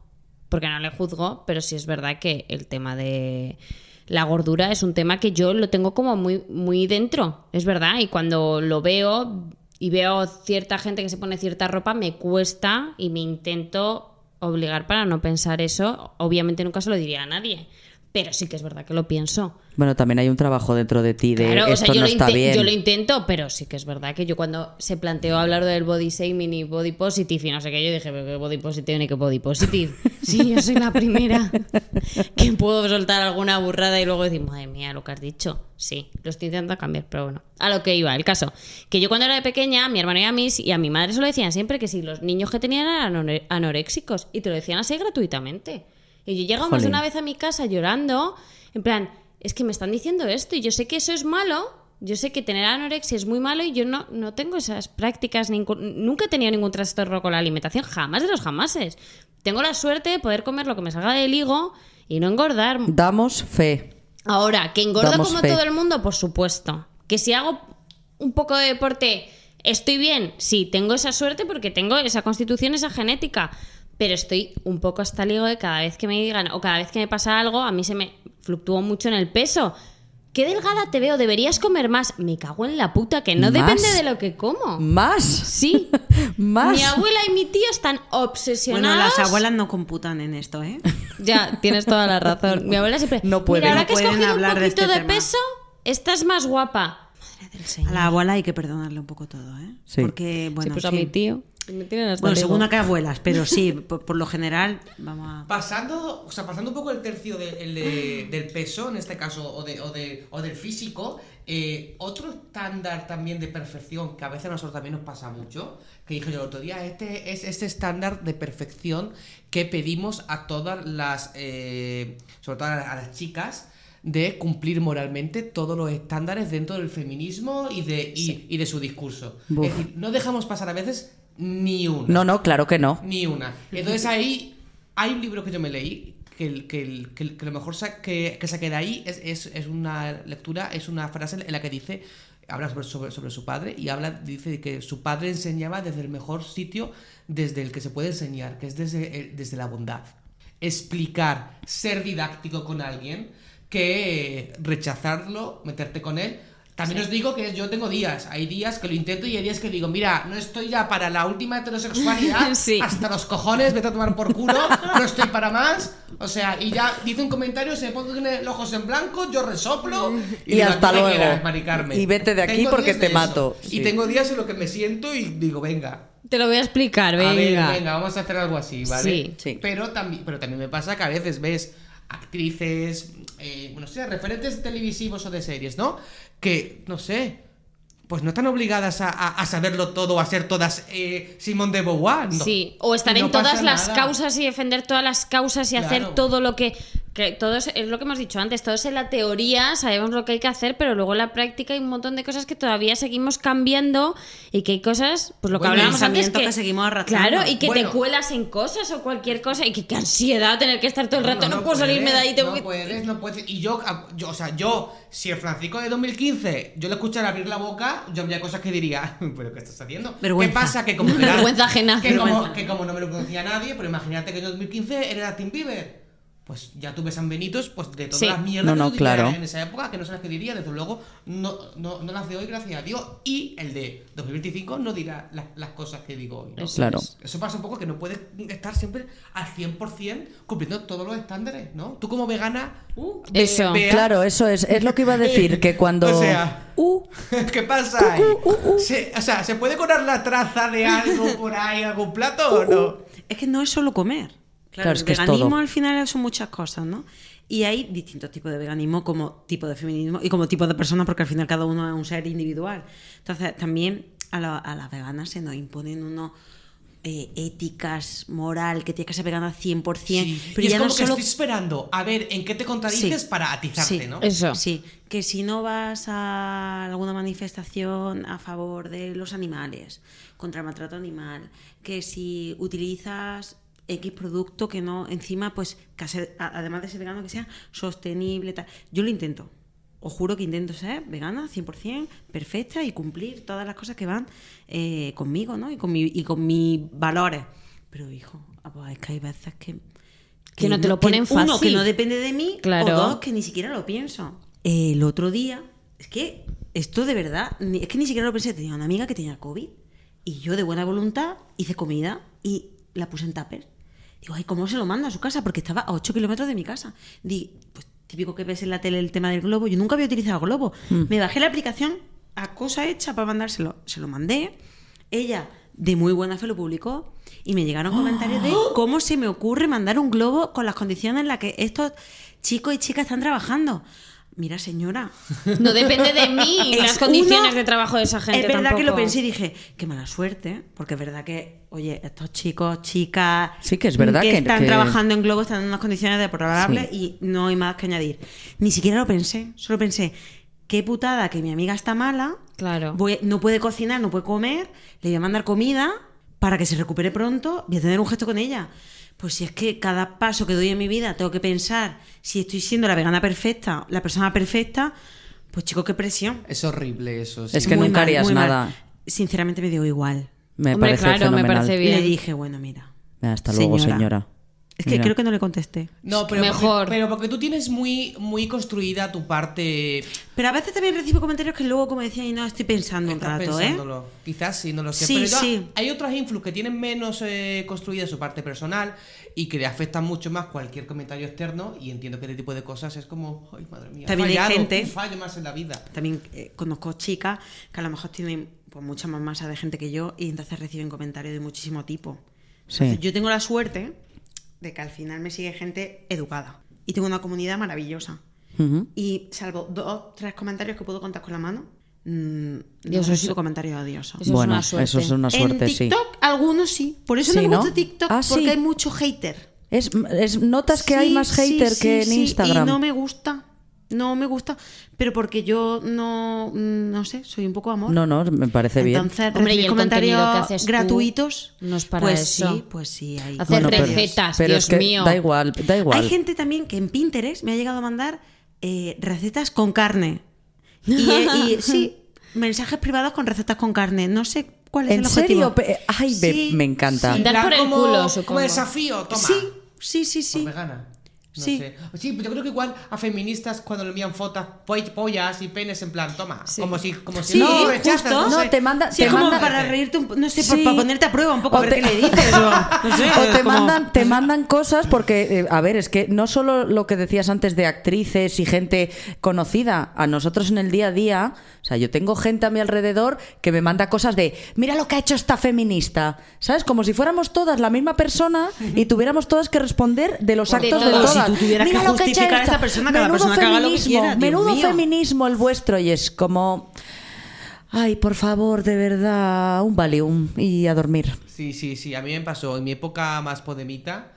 porque no le juzgo, pero sí es verdad que el tema de la gordura es un tema que yo lo tengo como muy, muy dentro. Es verdad. Y cuando lo veo y veo cierta gente que se pone cierta ropa, me cuesta y me intento obligar para no pensar eso. Obviamente nunca se lo diría a nadie. Pero sí que es verdad que lo pienso. Bueno, también hay un trabajo dentro de ti de Claro, o esto sea, yo, no lo está bien. yo lo intento, pero sí que es verdad que yo cuando se planteó hablar del body shaming y body positive y no sé qué, yo dije, pero qué body positive ni qué body positive. *laughs* Sí, yo soy la primera *laughs* que puedo soltar alguna burrada y luego decir, madre mía, lo que has dicho. Sí, lo estoy intentando cambiar, pero bueno. A lo que iba, el caso. Que yo cuando era de pequeña, mi hermano y a mí, y a mi madre se lo decían siempre que si los niños que tenían eran anoréxicos y te lo decían así gratuitamente. Y yo llegaba más de una vez a mi casa llorando, en plan, es que me están diciendo esto y yo sé que eso es malo, yo sé que tener anorexia es muy malo y yo no, no tengo esas prácticas, ningún- nunca he tenido ningún trastorno con la alimentación, jamás de los jamases. Tengo la suerte de poder comer lo que me salga del higo y no engordar. Damos fe. Ahora, que engordo Damos como fe. todo el mundo, por supuesto. Que si hago un poco de deporte, estoy bien. Sí, tengo esa suerte porque tengo esa constitución, esa genética. Pero estoy un poco hasta el higo de cada vez que me digan o cada vez que me pasa algo, a mí se me fluctúa mucho en el peso. Qué delgada te veo, deberías comer más. Me cago en la puta, que no ¿Más? depende de lo que como. ¿Más? Sí. *laughs* ¿Más? Mi abuela y mi tío están obsesionados. Bueno, las abuelas no computan en esto, ¿eh? *laughs* Ya, tienes toda la razón. Mi abuela siempre. No pueden. Mira, ahora No que has pueden cogido un de poquito este de, tema". peso, estás más guapa. Madre del A Señor. la abuela hay que perdonarle un poco todo, ¿eh? Sí. Porque, Sí, bueno, pues a sí. mi tío. Me tienen hasta Bueno, según higo. a qué abuelas, pero sí, *laughs* por, por lo general, vamos a... Pasando, o sea, pasando un poco el tercio de- el de- del peso, en este caso, o, de, o, de- o del físico, eh, otro estándar también de perfección, que a veces a nosotros también nos pasa mucho, que dije yo el otro día, este es este estándar de perfección que pedimos a todas las, eh, sobre todo a, a las chicas, de cumplir moralmente todos los estándares dentro del feminismo y de, y, y de su discurso. Buf. Es decir, no dejamos pasar a veces ni una. No, no, claro que no. Ni una. Entonces ahí hay un libro que yo me leí que, que, que que lo mejor sa- que, que saqué de ahí es, es, es una lectura, es una frase en la que dice, habla sobre, sobre, sobre su padre y habla, dice que su padre enseñaba desde el mejor sitio desde el que se puede enseñar, que es desde, eh, desde la bondad. Explicar, ser didáctico con alguien, que rechazarlo, meterte con él. También os digo que yo tengo días, hay días que lo intento y hay días que digo, mira, no estoy ya para la última heterosexualidad, *laughs* Sí. hasta los cojones, vete a tomar por culo, no estoy para más. O sea, y ya dice un comentario, se me ponen los ojos en blanco, yo resoplo Y digo, hasta "Tú me luego. quieras, Mari Carmen". Y vete de aquí Tengo porque te mato. Sí. Y tengo días en los que me siento y digo, venga, Te lo voy a explicar, a ver, venga. venga, vamos a hacer algo así, ¿vale? Sí. Sí. Pero también, pero también me pasa que a veces ves actrices, eh, no sé, referentes televisivos o de series, ¿no? Que, no sé, pues no están obligadas a, a- a saberlo todo, a ser todas eh, Simón de Beauvoir. no. Sí, o estar No en todas las nada. causas y defender todas las causas y hacer todo lo que, que todo es, es lo que hemos dicho antes, todo es en la teoría, sabemos lo que hay que hacer, pero luego en la práctica hay un montón de cosas que todavía seguimos cambiando y que hay cosas, pues lo que Bueno, hablábamos antes pensamientos que seguimos arrastrando. Claro, y que Bueno. te cuelas en cosas o cualquier cosa y que qué ansiedad tener que estar todo el rato, no, puedo salirme de ahí, tengo no que puedes, no puedes. Y yo, yo, o sea, yo, si el Francisco de 2015, yo le escuchara abrir la boca, yo habría cosas que diría, *laughs* ¿pero qué estás haciendo? Vergüenza. ¿Qué pasa? Que como, *laughs* Vergüenza ajena. Que como, Vergüenza. que como no me lo conocía nadie, pero imagínate que en 2015 era Tim Bieber. Pues ya tuve San Benitos, pues de todas Sí. las mierdas No, que no, claro. en esa época, que no sé las que diría, desde luego, no, no, no las de hoy, gracias a Dios. Y el de 2025 no dirá las, las cosas que digo hoy. Claro. es. Eso pasa un poco que no puedes estar siempre al 100% cumpliendo todos los estándares, ¿no? Tú como vegana... Uh, Eso. Claro, eso es, es lo que iba a decir, que cuando... *laughs* O sea, Uh, *laughs* ¿Qué pasa ahí? *laughs* Se- o sea, ¿se puede colar la traza de algo por ahí, algún plato o no? Es que no es solo comer. Claro, Claro, es el que es veganismo todo. al final son muchas cosas, ¿no? Y hay distintos tipos de veganismo como tipo de feminismo y como tipo de personas porque al final cada uno es un ser individual. Entonces también a, la- a las veganas se nos imponen unos eh, éticas, moral, que tienes que ser vegana al 100%. Sí. Pero y es ya como no que solo estoy esperando a ver en qué te contradices Sí. para atizarte, Sí. ¿no? Eso. Sí, que si no vas a alguna manifestación a favor de los animales, contra el maltrato animal, que si utilizas X producto que no, encima, pues, que hacer- además de ser vegano, que sea sostenible, tal. Yo lo intento. Os juro que intento ser vegana 100%, perfecta y cumplir todas las cosas que van eh, conmigo, ¿no? Y con, mi, y con mis valores. Pero, hijo, ah, pues, es que hay veces que... Que no te lo ponen Uno, que fácil. no depende de mí, Claro. o dos, que ni siquiera lo pienso. El otro día, es que esto de verdad, es que ni siquiera lo pensé. Tenía una amiga que tenía COVID y yo de buena voluntad hice comida y la puse en tupper. Digo, ay, ¿cómo se lo manda a su casa? Porque estaba a 8 kilómetros de mi casa. Di, pues típico que ves en la tele el tema del globo. Yo nunca había utilizado globo. Me bajé la aplicación a cosa hecha para mandárselo. Se lo mandé. Ella, de muy buena fe, lo publicó. Y me llegaron comentarios de cómo se me ocurre mandar un globo con las condiciones en las que estos chicos y chicas están trabajando. Mira, señora. No depende de mí *laughs* Es las condiciones uno- de trabajo de esa gente. Es verdad que lo pensé y dije, qué mala suerte, porque es verdad que, oye, estos chicos, chicas, Sí que es verdad que- están que- trabajando en Globo están en unas condiciones deplorables Sí. y no hay más que añadir. Ni siquiera lo pensé, solo pensé, qué putada que mi amiga está mala, Claro. voy- no puede cocinar, no puede comer, le voy a mandar comida para que se recupere pronto, voy a tener un gesto con ella. Pues si es que cada paso que doy en mi vida tengo que pensar si estoy siendo la vegana perfecta, la persona perfecta, pues chicos, qué presión. Es horrible eso. sí. Es que Muy nunca mal, harías mal. nada. Sinceramente me dio igual. Me Hombre, parece claro, me parece bien. Le dije, bueno, mira. Hasta luego, señora. Es que Mira. creo que no le contesté. No, pero Mejor. Porque, pero porque tú tienes muy, muy construida tu parte. Pero a veces también recibo comentarios que luego, como decía, y no estoy pensando un rato, ¿eh? Quizás sí, no lo sé. Sí, pero sí. hay otros influx que tienen menos eh, construida su parte personal y que le afectan mucho más cualquier comentario externo. Y entiendo que este tipo de cosas es como, ay, madre mía, También hay fallado, gente- un fallo más en la vida. También eh, conozco chicas que a lo mejor tienen pues, mucha más masa de gente que yo y entonces reciben comentarios de muchísimo tipo. Sí. Entonces, yo tengo la suerte de que al final me sigue gente educada y tengo una comunidad maravillosa. Y salvo dos, tres comentarios que puedo contar con la mano, mm, Y no eso es- recibo comentarios odiosos. Eso es bueno, una suerte. eso es una suerte, en sí. TikTok algunos sí. Por eso Sí, no me ¿no? gusta TikTok, Ah, porque sí. hay mucho hater. Es, es- notas que hay Sí, más sí, hater sí, que en sí, Instagram. Y no me gusta. No me gusta. Pero porque yo no, mm, no sé, soy un poco amor. No, no, me parece bien. Entonces, Hombre, y recibir el comentarios contenido que haces tú gratuitos. no es para pues eso. sí, pues sí. Hay Hacer Bueno, recetas, pero Dios es que mío. Da igual, da igual. Hay gente también que en Pinterest me ha llegado a mandar eh, recetas con carne. Y, eh, y *laughs* sí, mensajes privados con recetas con carne. No sé cuál es ¿En el objetivo. serio? Ay, me- Sí, me encanta. En Dar por el como, culo, como supongo. desafío, toma. Sí, sí, sí, Por sí. vegana. No Sí. sé. Sí, pues yo creo que igual a feministas cuando le envían fotos, poll- pollas y penes en plan, toma. Como si, como si Sí, no rechazas, justo. no, sé. te manda- Sí, te como manda- para reírte un no sé, Sí. por- para ponerte a prueba un poco, O a ver te- qué le dices. *laughs* o, no sé, O te como- mandan, te mandan cosas porque, eh, a ver, es que no solo lo que decías antes de actrices y gente conocida, a nosotros en el día a día, o sea, yo tengo gente a mi alrededor que me manda cosas de, mira lo que ha hecho esta feminista, ¿sabes? Como si fuéramos todas la misma persona y tuviéramos todas que responder de los De actos de, todo. todas. Si tú tuvieras mira que justificar a esta persona, cada Menudo persona que haga lo que feminismo, quiera, Dios menudo mío. feminismo el vuestro y es como... Ay, por favor, de verdad, un Valium y a dormir. Sí, sí, sí. A mí me pasó en mi época más podemita.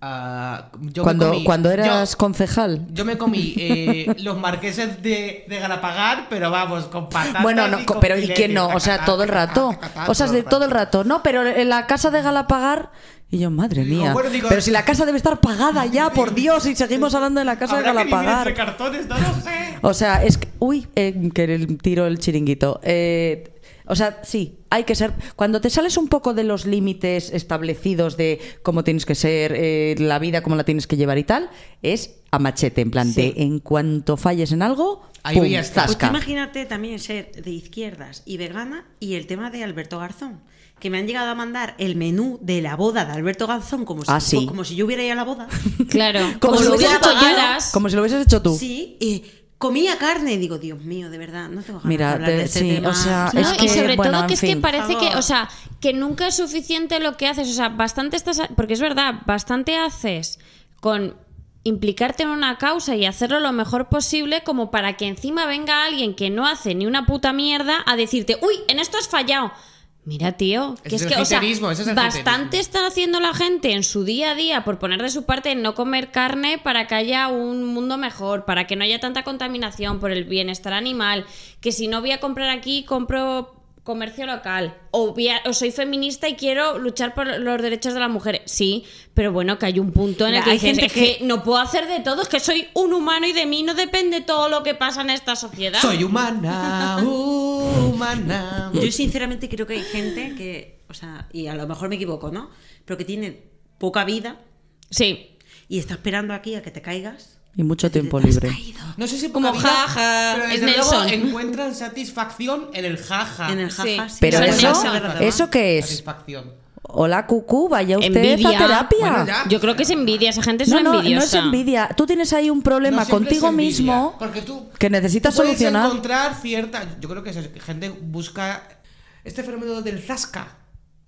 ah, yo Cuando, comí- cuando eras yo- concejal. Yo me comí eh, los marqueses de, de Galapagar, pero vamos, con patatas. Bueno, no, y co- con pero ¿y quién no? O sea, todo el rato. sea, de todo el rato. No, pero en la casa de Galapagar. Y yo, madre Digo, mía. bueno, digo- pero si la casa debe estar pagada ya, por Dios, y seguimos *laughs* hablando de la casa de entre Galapagar. cartones, no lo sé. O sea, es que. Uy, eh, que el- tiro el chiringuito. Eh, o sea, sí, hay que ser. Cuando te sales un poco de los límites establecidos de cómo tienes que ser, eh, la vida, cómo la tienes que llevar y tal, es a machete, en plan de en cuanto falles en algo, Ahí pum, ya está. Pues tú zasca. imagínate también ser de izquierdas y vegana y el tema de Alberto Garzón. Que me han llegado a mandar el menú de la boda de Alberto Garzón como si, Ah, sí. como si yo hubiera ido a la boda. *laughs* Claro, Como, como si lo lo hubieses hubiera hecho. Como si lo hubieses hecho tú. Sí, y comía carne y digo, Dios mío, de verdad, no tengo ganas Mira, de hablar de- de este sí, tema. o sea, No, es y que, sobre bueno, todo que es que parece que, o sea, que nunca es suficiente lo que haces, o sea, bastante estás, porque es verdad, bastante haces con implicarte en una causa y hacerlo lo mejor posible como para que encima venga alguien que no hace ni una puta mierda a decirte, uy, en esto has fallado. Mira, tío, que Ese es es que, o sea, ese es el bastante haterismo. está haciendo la gente en su día a día por poner de su parte en no comer carne para que haya un mundo mejor, para que no haya tanta contaminación por el bienestar animal, que si no voy a comprar aquí, compro comercio local, o, o soy feminista y quiero luchar por los derechos de las mujeres. Sí, pero bueno, que hay un punto en el que hay dices, gente es que- que no puedo hacer de todo, es que soy un humano y de mí no depende todo lo que pasa en esta sociedad. Soy humana, humana. Yo sinceramente creo que hay gente que, o sea, y a lo mejor me equivoco, ¿no? Pero que tiene poca vida Sí, y está esperando aquí a que te caigas. Y mucho tiempo "Te has libre. caído". No sé si Como jaja, pero es luego encuentran satisfacción en el jaja. En el jaja, sí. Pero eso. ¿eso qué es? Satisfacción. Hola, cucú, vaya usted Envidia. a terapia. Bueno, yo creo que es envidia, esa gente es no, no, no es envidiosa. envidia. Tú tienes ahí un problema No contigo es envidia, mismo porque tú, que necesitas tú puedes solucionar. encontrar cierta. Yo creo que esa gente busca este fenómeno del zasca.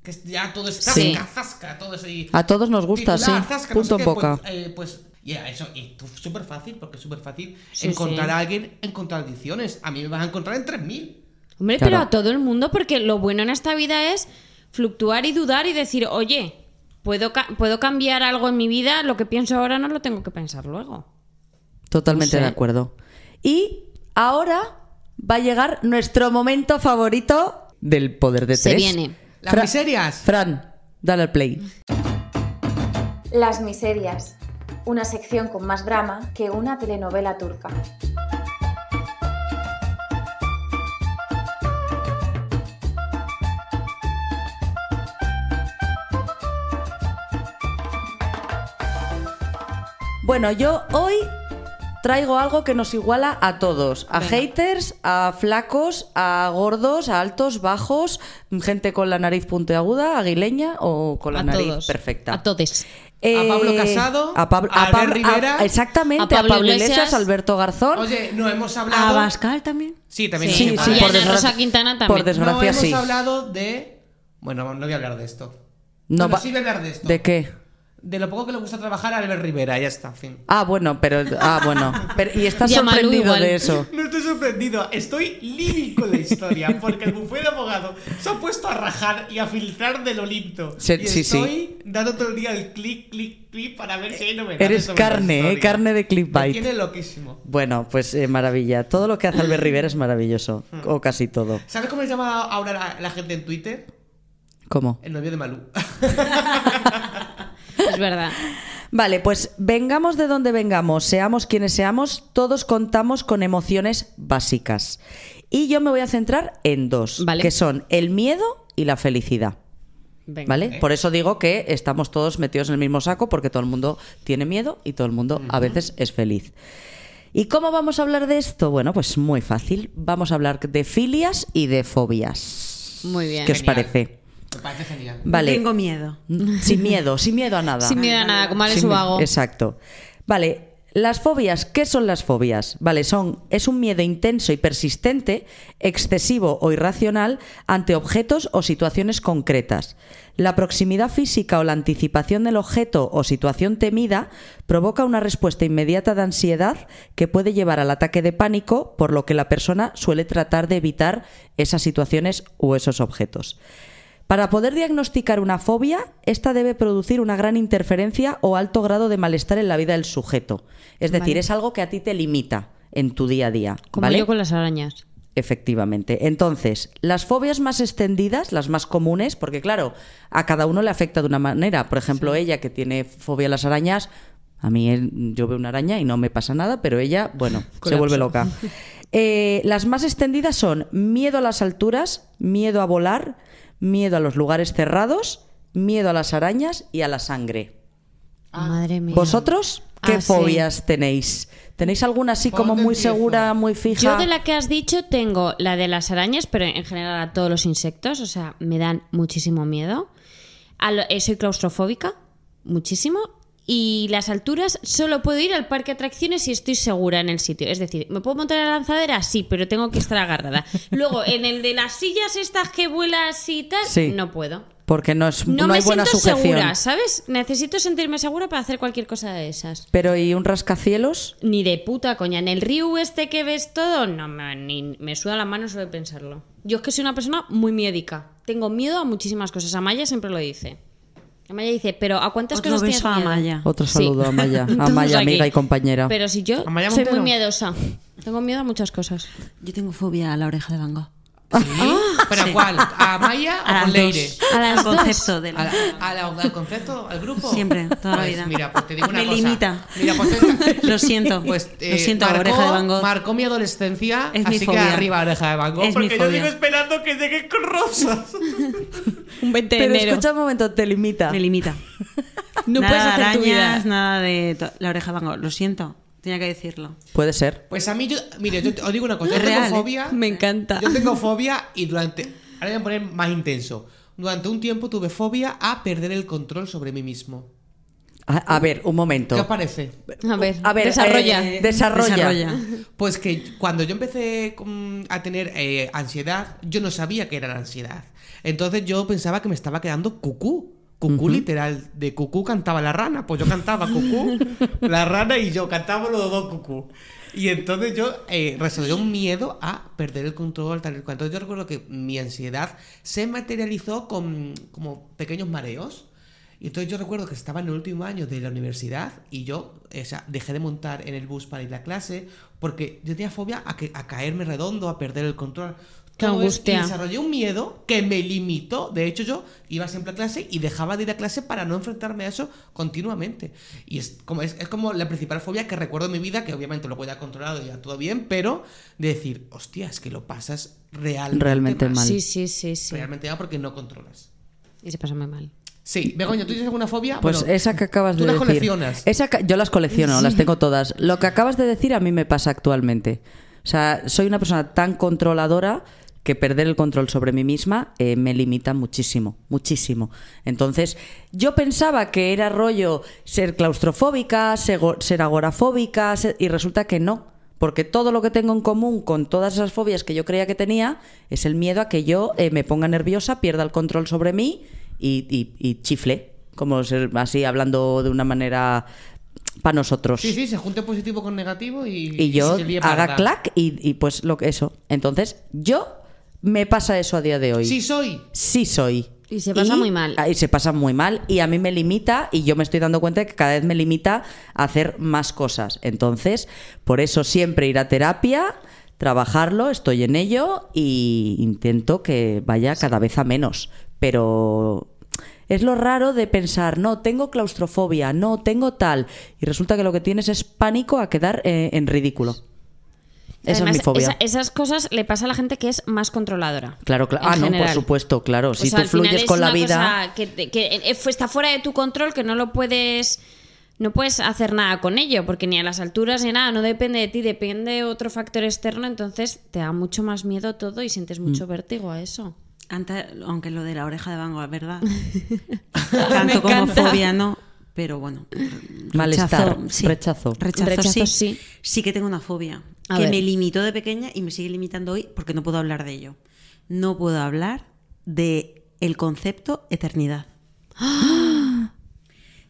Que es- ya todo es zasca, Sí. zasca, todo eso. y- A todos nos gusta, titular, sí. zasca, no Punto sé en qué, boca. Pues, eh, pues ya, eso. Y tú, súper fácil, porque es súper fácil Sí, encontrar sí. a alguien en contradicciones. A mí me vas a encontrar en 3000. Hombre, Claro. pero a todo el mundo, porque lo bueno en esta vida es fluctuar y dudar y decir, oye, ¿puedo, ca- ¿puedo cambiar algo en mi vida? Lo que pienso ahora no lo tengo que pensar luego. Totalmente No sé. de acuerdo. Y ahora va a llegar nuestro momento favorito del poder de Se tres. viene. Las Fra- miserias. Fran, dale al play. Las miserias. Una sección con más drama que una telenovela turca. Bueno, yo hoy traigo algo que nos iguala a todos. A Venga. haters, a flacos, a gordos, a altos, bajos, gente con la nariz puntiaguda, aguileña o con la a nariz todos. perfecta. A todos. A Pablo Casado, a Pablo, a a Pablo- Albert Rivera, a- exactamente, a a Pablo, Pablo Iglesias, Iglesias, Alberto Garzón. Oye, no hemos ¿A hablado. Bascal también? Sí, también. Sí, sí, hablado. por desgracia- Rosa Quintana por también. desgracia. No hemos sí. hablado de. Bueno, no voy a hablar de esto. No Bueno, va- sí voy a hablar de esto. ¿De qué? De lo poco que le gusta trabajar a Albert Rivera, ya está, fin. Ah, bueno, pero ah, bueno, pero y estás *laughs* Y sorprendido de eso. No estoy sorprendido, estoy lírico en la historia, porque el bufé de abogado se ha puesto a rajar y a filtrar del Olimpo. Se- y sí, sí. estoy dando todo el día el clic, clic, clic para ver si hay novedades. Eres carne. ¿eh? Carne de Me clickbait. tiene loquísimo. Bueno, pues eh, maravilla. Todo lo que hace Albert Rivera es maravilloso. Hmm. O casi todo. ¿Sabes cómo se llama ahora la, la gente en Twitter? ¿Cómo? El novio de Malú. *laughs* *laughs* Es verdad. Vale, pues vengamos de donde vengamos, seamos quienes seamos, todos contamos con emociones básicas. Y yo me voy a centrar en dos, Vale. que son el miedo y la felicidad. Venga. ¿Vale? Por eso digo que estamos todos metidos en el mismo saco, porque todo el mundo tiene miedo y todo el mundo a veces es feliz. ¿Y cómo vamos a hablar de esto? Bueno, pues muy fácil. Vamos a hablar de filias y de fobias. Muy bien. ¿Qué os parece? Me parece genial. Vale. Tengo miedo. Sin miedo, sin miedo a nada. Sin miedo a nada, como Ale Subago. Exacto. Vale, Las fobias, ¿qué son las fobias? Vale, son es un miedo intenso y persistente, excesivo o irracional ante objetos o situaciones concretas. La proximidad física o la anticipación del objeto o situación temida provoca una respuesta inmediata de ansiedad que puede llevar al ataque de pánico, por lo que la persona suele tratar de evitar esas situaciones o esos objetos. Para poder diagnosticar una fobia, esta debe producir una gran interferencia o alto grado de malestar en la vida del sujeto. Es decir, Vale. es algo que a ti te limita en tu día a día. Como ¿vale? yo con las arañas. Efectivamente. Entonces, las fobias más extendidas, las más comunes, porque claro, a cada uno le afecta de una manera. Por ejemplo, ella que tiene fobia a las arañas, a mí eh, yo veo una araña y no me pasa nada, pero ella, bueno, *laughs* se vuelve loca. Eh, las más extendidas son miedo a las alturas, miedo a volar, miedo a los lugares cerrados, miedo a las arañas y a la sangre. Madre mía. ¿Vosotros qué Ah, sí. fobias tenéis? ¿Tenéis alguna así ¿Por como muy empiezo? segura, muy fija? Yo de la que has dicho tengo la de las arañas, pero en general a todos los insectos, o sea, me dan muchísimo miedo. A lo- eh, soy claustrofóbica, muchísimo. Y las alturas solo puedo ir al parque de atracciones si estoy segura en el sitio. Es decir, ¿me puedo montar en la lanzadera? Sí, pero tengo que estar agarrada. Luego, en el de las sillas estas que vuelas y tal, Sí. no puedo. Porque no, es, No, no me hay buena siento sujeción. segura, ¿sabes? Necesito sentirme segura para hacer cualquier cosa de esas. Pero ¿y un rascacielos? Ni de puta coña. En el río este que ves todo, no me, ni, me suda la mano solo de pensarlo. Yo es que soy una persona muy miedica. Tengo miedo a muchísimas cosas. Amaya siempre lo dice. Amaya dice, pero ¿a cuántas Otro cosas tienes beso a miedo? Amaya. Otro Sí. saludo a Maya, a *laughs* Todos Maya, aquí. amiga y compañera. Pero si yo Amaya soy muy Montero. miedosa. Tengo miedo a muchas cosas. Yo tengo fobia a la oreja de Van Gogh. ¿Pero a cuál? ¿A Maya A o con Leire? dos. A las Al concepto de ¿A a la- ¿Al concepto? ¿Al grupo? Siempre, toda la Pues vida. Mira, pues te digo *laughs* una Me cosa. limita. Mira, pues te- *laughs* Lo siento. Pues, Lo eh, siento, marcó, oreja de Van Gogh. marcó mi adolescencia, Es mi así que fobia. arriba oreja de Van Gogh, Es mi porque yo sigo esperando que llegue con rosas. *laughs* Un 20 de Pero enero. escucha un momento, te limita. Me limita. No nada puedes de hacer tu vida. arañas, nada de la oreja de Van Gogh. Lo siento. Tenía que decirlo. Puede ser. Pues a mí, yo, mire, yo te- os digo una cosa, yo tengo real, ¿eh? fobia. Me encanta. Yo tengo fobia y durante. Ahora voy a poner más intenso. Durante un tiempo tuve fobia a perder el control sobre mí mismo. A, a ver, un momento. ¿Qué os parece? A ver, A ver, desarrolla. eh, desarrolla. Desarrolla. Pues que cuando yo empecé a tener eh, ansiedad, yo no sabía que era la ansiedad. Entonces yo pensaba que me estaba quedando cucú. Cucú literal. De cucú cantaba la rana. Pues yo cantaba cucú, *laughs* la rana y yo cantábamos los dos cucú. Y entonces yo eh, resolví un miedo a perder el control, tal y cual. Entonces yo recuerdo que mi ansiedad se materializó con como pequeños mareos. Y entonces yo recuerdo que estaba en el último año de la universidad y yo o sea, dejé de montar en el bus para ir a clase porque yo tenía fobia a, que, a caerme redondo, a perder el control. Qué angustia. Y desarrollé un miedo que me limitó. De hecho, yo iba siempre a clase y dejaba de ir a clase para no enfrentarme a eso continuamente. Y es como, es, es como la principal fobia que recuerdo en mi vida, que obviamente lo podía controlar y ya todo bien, pero de decir, hostia, es que lo pasas realmente, Realmente mal. Sí, sí, sí, sí. Realmente mal porque no controlas. Y se pasa muy mal. Sí, Begoña, ¿tú tienes alguna fobia? Pues Bueno, esa que acabas tú de las decir. coleccionas. Esa yo las colecciono, las tengo todas. Lo que acabas de decir a mí me pasa actualmente. O sea, soy una persona tan controladora que perder el control sobre mí misma eh, me limita muchísimo, muchísimo. Entonces, yo pensaba que era rollo ser claustrofóbica, sego- ser agorafóbica, ser- y resulta que no. Porque todo lo que tengo en común con todas esas fobias que yo creía que tenía es el miedo a que yo eh, me ponga nerviosa, pierda el control sobre mí y, y- y chifle. Como ser así, hablando de una manera para nosotros. Sí, sí, se junte positivo con negativo y, Y yo se líe haga clac y, y pues lo que eso. Entonces, yo me pasa eso a día de hoy. Sí, soy. Sí soy. Y se pasa muy mal. Y se pasa muy mal. Y a mí me limita, y yo me estoy dando cuenta de que cada vez me limita a hacer más cosas. Entonces, por eso siempre ir a terapia, trabajarlo, estoy en ello y intento que vaya cada vez a menos. Pero es lo raro de pensar, no, tengo claustrofobia, no, tengo tal. Y resulta que lo que tienes es pánico a quedar eh, en ridículo. Esa Además, es mi fobia. esa- esas cosas le pasa a la gente que es más controladora. Claro, claro. Ah, no, por supuesto, claro. O Si sea, tú fluyes es con la vida. que, que, eh, está fuera de tu control, que no lo puedes. No puedes hacer nada con ello, porque ni a las alturas ni nada, no depende de ti, depende de otro factor externo, entonces te da mucho más miedo todo y sientes mucho Mm. vértigo a eso. Antes, aunque lo de la oreja de Van Gogh es verdad. *laughs* Tanto como fobia, no. pero bueno. Malestar, sí. rechazo. Rechazo, Rechazo, sí. sí. Sí que tengo una fobia. A que ver. me limitó de pequeña y me sigue limitando hoy porque no puedo hablar de ello. No puedo hablar de el concepto eternidad. *gasps*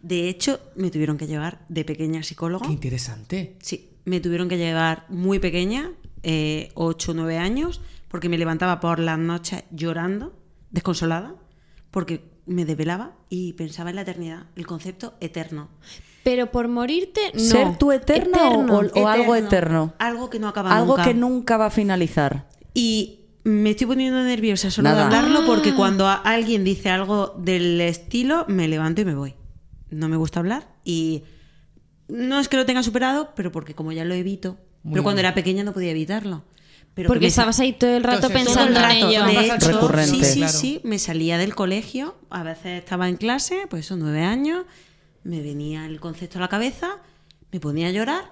De hecho, me tuvieron que llevar de pequeña al psicólogo. Qué interesante. Sí, me tuvieron que llevar muy pequeña, 8 o 9 años, porque me levantaba por las noches llorando, desconsolada, porque me desvelaba y pensaba en la eternidad, el concepto eterno. Pero por morirte, no. ¿Ser tú eterna o- Eterno. o, o algo eterno? Algo que no acaba Algo nunca. que nunca va a finalizar. Y me estoy poniendo nerviosa solo Nada. de hablarlo porque cuando a- alguien dice algo del estilo, me levanto y me voy. No me gusta hablar y no es que lo tenga superado, pero porque como ya lo evito, pero cuando era pequeña no podía evitarlo. Pero Porque estabas ahí todo el rato Entonces, todo el pensando rato, en ello. de Pasa hecho, Recurrente. sí, sí, Claro. sí, me salía del colegio, a veces estaba en clase, pues eso, nueve años, me venía el concepto a la cabeza, me ponía a llorar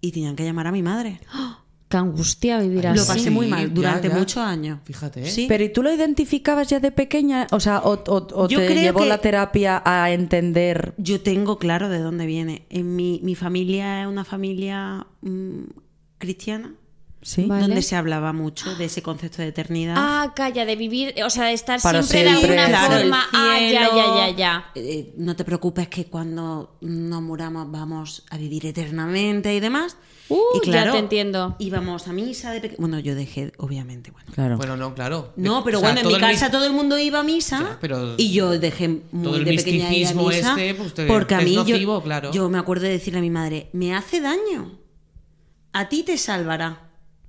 y tenían que llamar a mi madre. *gasps* Qué angustia vivir Lo así. pasé muy mal durante ya. muchos años. Fíjate, ¿eh? Sí. Pero ¿y tú lo identificabas ya de pequeña? O sea, o, o- o Yo te creo llevó que- la terapia a entender. Yo tengo claro de dónde viene. En mi, mi familia es una familia mm, cristiana, ¿Sí? Vale. donde se hablaba mucho de ese concepto de eternidad. Ah, calla, de vivir, o sea, de estar Para siempre, siempre. de alguna Claro, forma. Ah, ya, ya, ya, ya. Eh, no te preocupes que cuando nos muramos vamos a vivir eternamente y demás. Uh, y ya claro, te entiendo. Íbamos a misa de pequeño. Bueno, yo dejé, obviamente, bueno. Claro. Bueno, no, claro. No, pero O sea, bueno, en mi casa todo el mundo iba a misa Ya, pero- y yo dejé muy todo el de pequeña ir a misticismo misa este, pues, te- porque a mí yo- claro. yo me acuerdo de decirle a mi madre, me hace daño, a ti te salvará,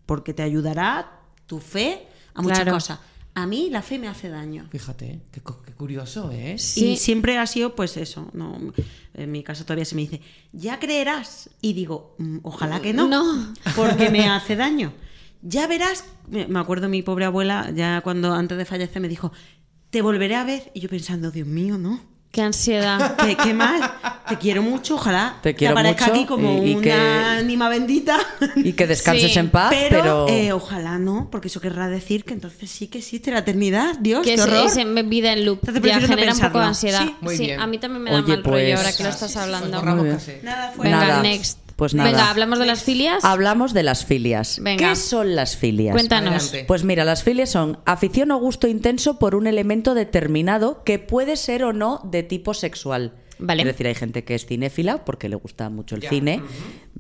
porque te ayudará tu fe a muchas Claro. cosas. A mí la fe me hace daño. Fíjate, qué, curioso, ¿eh? Sí. Y siempre ha sido, pues eso. No, en mi casa todavía se me dice, ya creerás. Y digo, "Mm, ojalá que no. No. Porque me *laughs* hace daño. Ya verás. Me acuerdo mi pobre abuela, ya cuando antes de fallecer, me dijo, te volveré a ver. Y yo pensando, Dios mío, no. Qué ansiedad. Qué, qué mal. Te quiero mucho, ojalá Te quiero aparezca mucho aquí como y- y una que- ánima bendita. Y que descanses Sí, en paz, pero pero. eh, ojalá no, porque eso querrá decir que entonces sí que existe la eternidad. Dios, que qué horror. es en vida en loop. Entonces Ya no genera un poco de ansiedad. Sí, muy bien. a mí también me da Oye, mal pues- rollo ahora que lo Ah, estás sí, sí, hablando. pues casi. Nada fuera. Venga, Nada. next. Pues nada. Venga, hablamos de las filias. Hablamos de las filias. Venga. ¿Qué son las filias? Cuéntanos. Adelante. Pues mira, las filias son afición o gusto intenso por un elemento determinado que puede ser o no de tipo sexual. Vale. Es decir, hay gente que es cinéfila porque le gusta mucho el Ya. cine.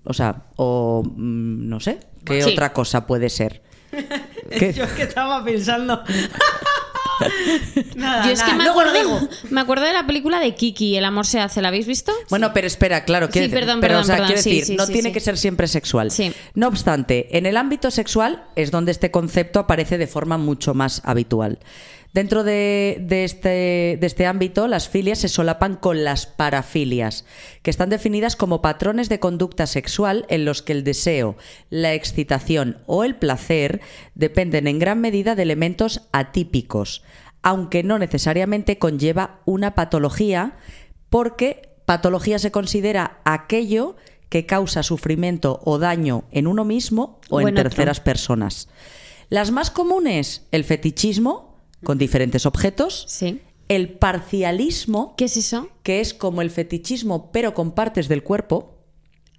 O sea, o mm, no sé, ¿qué Sí. otra cosa puede ser? *laughs* ¿Qué? Yo es que estaba pensando. *laughs* nada, Yo es que nada, me luego lo acuerdo, digo. me acuerdo de la película de Kiki, El amor se hace. ¿La habéis visto? Bueno, pero espera, claro, quiero Sí, decir, perdón, pero, perdón, o sea, perdón, quiero sí, decir, sí, no sí, tiene sí. que ser siempre sexual. Sí. No obstante, en el ámbito sexual es donde este concepto aparece de forma mucho más habitual. Dentro de, de este, de este ámbito, las filias se solapan con las parafilias, que están definidas como patrones de conducta sexual en los que el deseo, la excitación o el placer dependen en gran medida de elementos atípicos, aunque no necesariamente conlleva una patología, porque patología se considera aquello que causa sufrimiento o daño en uno mismo o, O en terceras personas. Las más comunes, el fetichismo, con diferentes objetos, Sí. el parcialismo, ¿Qué es eso? que es como el fetichismo pero con partes del cuerpo,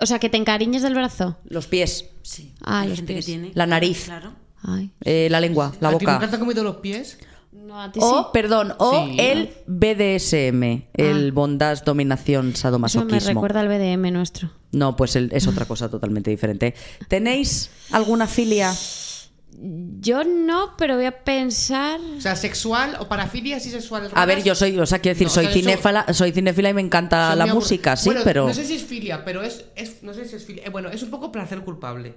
O sea, que te encariñes del brazo. los pies, Sí, Ah, los gente pies. que tiene. La nariz. Claro. Ay. eh, la lengua, la ¿A ti nunca boca. te han comido los pies? No, a ti O, sí. perdón, o Sí. el BDSM, el Ah. bondage, dominación, Eso me sadomasoquismo. recuerda al BDM nuestro. No, pues el- es otra cosa totalmente diferente. ¿Tenéis alguna filia? Yo no, pero voy a pensar. O sea, sexual o parafilias y sexuales. A ver, yo soy, o sea, quiero decir, No, o soy sea, cinéfila, soy cinéfila y me encanta la música, sí, Bueno, pero No sé si es filia, pero es, es- No sé si es filia. eh, bueno, es un poco placer culpable.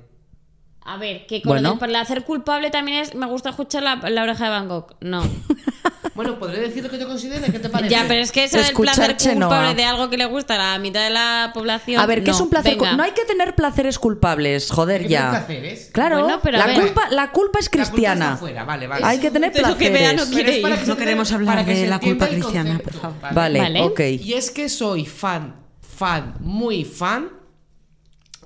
A ver, que con Bueno. de placer culpable también es. Me gusta escuchar la, la oreja de Van Gogh. No. *laughs* Bueno, podré decir lo que yo considere. ¿Qué te parece? ya, pero es que eso del placer Chenoa. culpable de algo que le gusta a la mitad de la población. a ver, ¿qué no. es un placer? Venga. No hay que tener placeres culpables, joder, Hay que ya. tener placeres. Claro, Bueno, pero a la ver. culpa, la culpa es La culpa cristiana. está fuera, vale, vale. Hay que tener De lo que placeres. vea no Pero quiere es para que No queremos entienda- hablar para que de se la entienda culpa el cristiana, concepto, por favor. Vale, Vale. ok. Y es que soy fan, fan, muy fan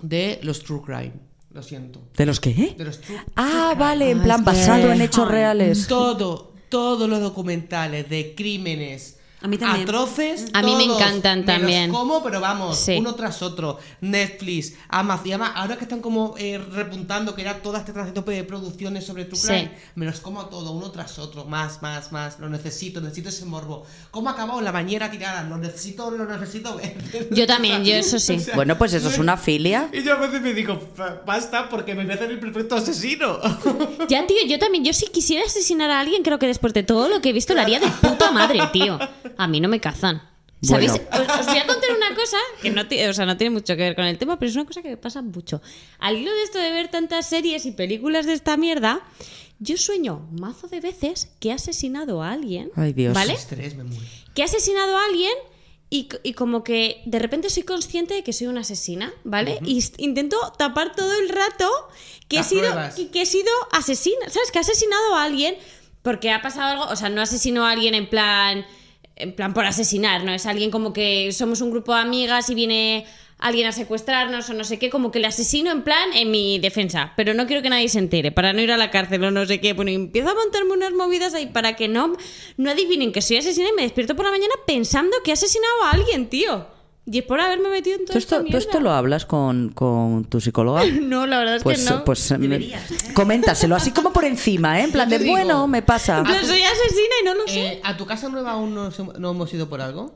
de los true crime. Lo siento. ¿De los qué? De los true Ah, vale, en Ah, plan es que- basado en hechos reales. Todo, todos los documentales de crímenes A mí también. Atroces. A mí me todos. encantan Me también. Los como, pero vamos, Sí. uno tras otro. Netflix, Amazon. y además, ahora que están como eh, repuntando que ya todas están haciendo de producciones sobre True Sí. Crime, me los como todo, uno tras otro. Más, más, más. Lo necesito, necesito ese morbo. ¿Cómo ha acabado la bañera tirada? Lo necesito, lo necesito ver. *laughs* Yo también, yo eso sí. *laughs* O sea, Bueno, pues eso es una filia. Y yo a veces me digo, "Ba- basta, porque me voy a hacer el perfecto asesino. *laughs* Ya, tío, yo también, yo si quisiera asesinar a alguien, creo que después de todo lo que he visto lo haría de puta madre, tío. A mí no me cazan. ¿Sabéis? Bueno. Os, os voy a contar una cosa que no, o sea, no tiene mucho que ver con el tema, pero es una cosa que me pasa mucho. Al hilo de esto de ver tantas series y películas de esta mierda, yo sueño mazo de veces que he asesinado a alguien. Ay, Dios. ¿Vale? Estrés, me muero. que he asesinado a alguien y, y como que de repente soy consciente de que soy una asesina, ¿vale? Y s- intento tapar todo el rato que he, sido, que he sido asesina, ¿sabes? Que he asesinado a alguien porque ha pasado algo, o sea, no asesino a alguien en plan, en plan por asesinar, ¿no? Es alguien como que somos un grupo de amigas y viene alguien a secuestrarnos o no sé qué, como que le asesino en plan en mi defensa, pero no quiero que nadie se entere, para no ir a la cárcel o no sé qué, bueno, y empiezo a montarme unas movidas ahí para que no, no adivinen que soy asesina y me despierto por la mañana pensando que he asesinado a alguien, tío. Y es por haberme metido en ¿Tú todo esto, esto. tú esto lo hablas con, con tu psicóloga? *laughs* No, la verdad es Pues, que no. pues Deberías, ¿eh? coméntaselo, así como por encima, ¿eh? En plan de, digo- bueno, me pasa. Yo soy asesina y no lo sé. Eh, ¿A tu casa nueva aún no, no hemos ido por algo?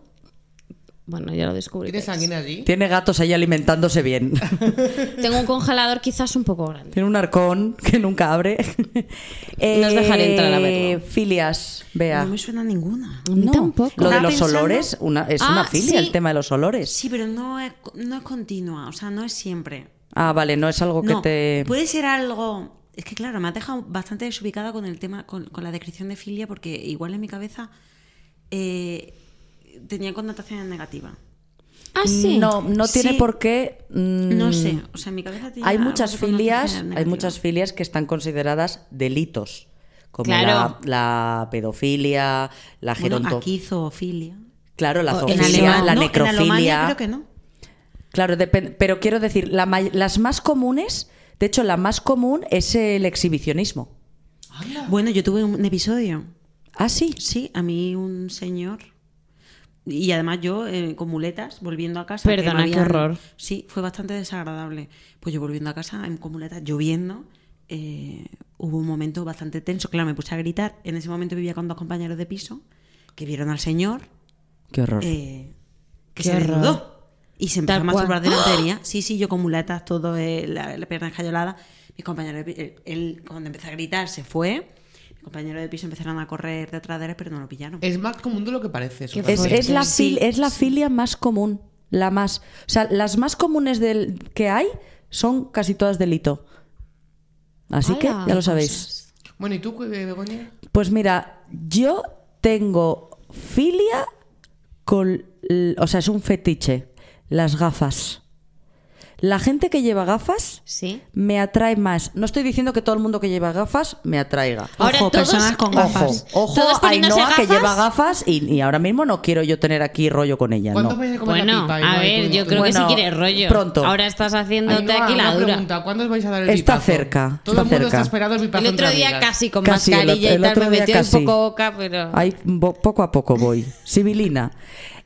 Bueno, ya lo descubrí. ¿Tienes alguien allí? Tiene gatos ahí alimentándose bien. *laughs* Tengo un congelador quizás un poco grande. Tiene un arcón que nunca abre. *laughs* Nos dejaré entrar a verlo. Filias, vea. No me suena ninguna. A mí tampoco. Lo de los pensando- olores una, es Ah, una filia, sí. el tema de los olores. Sí, pero no es, no es continua, o sea, no es siempre. Ah, vale, no es algo que No, te. puede ser algo... Es que claro, me ha dejado bastante desubicada con el tema, con, con la descripción de filia, porque igual en mi cabeza eh, tenía connotaciones negativas. Ah, sí. No, no tiene Sí. por qué. mm, No sé, o sea, en mi cabeza tenía Hay muchas de filias, hay muchas filias que están consideradas delitos. Como Claro. la, la pedofilia, la Bueno, geronto... aquí zoofilia. Claro, la zoofilia, la no, necrofilia. En Alemania creo que no. Claro, pero quiero decir, la may- las más comunes, de hecho, la más común es el exhibicionismo. Bueno, yo tuve un episodio. Ah, sí. Sí, a mí un señor. Y además yo eh, con muletas, volviendo a casa. que me Perdona, qué horror. Sí, fue bastante desagradable. Pues yo volviendo a casa en- con muletas, lloviendo, eh, hubo un momento bastante tenso. Claro, me puse a gritar. En ese momento vivía con dos compañeros de piso que vieron al señor Qué horror. eh, que Qué se horror. desnudó. Y se empezó Tal a masturbar delante de mí. Sí, sí, yo con muletas, todo, eh, la, la pierna escayolada. Mis compañeros, él, él, cuando empecé a gritar, se fue. Mis compañeros de piso empezaron a correr detrás de él, pero no lo pillaron. Es más común de lo que parece. eso Es, la, Sí, fil- es la filia más común. La más. O sea, las más comunes del, que hay son casi todas delito. Así que ya lo sabéis. Bueno, ¿y tú, eh, Begoña? Pues mira, yo tengo filia con. O sea, es un fetiche. Las gafas. La gente que lleva gafas Sí. me atrae más. No estoy diciendo que todo el mundo que lleva gafas me atraiga. Ahora Ojo, todos- personas con Ojo, gafas. ojo poniéndose Ainhoa que lleva gafas y, y ahora mismo no quiero yo tener aquí rollo con ella. ¿Cuándo no. vais a comer la Bueno, pipa? a ver, tú? yo creo que si quieres rollo. pronto. Ahora estás haciéndote Ainhoa, aquí la dura. pregunta, ¿Cuándo os vais a dar el Está pipazo? cerca, Todo está el mundo cerca. está esperando el pipazo El otro día amigas. casi con Casi, el mascarilla otro- el y tal, otro me día metí un poco boca, pero... Ahí bo- poco a poco voy. Sibilina.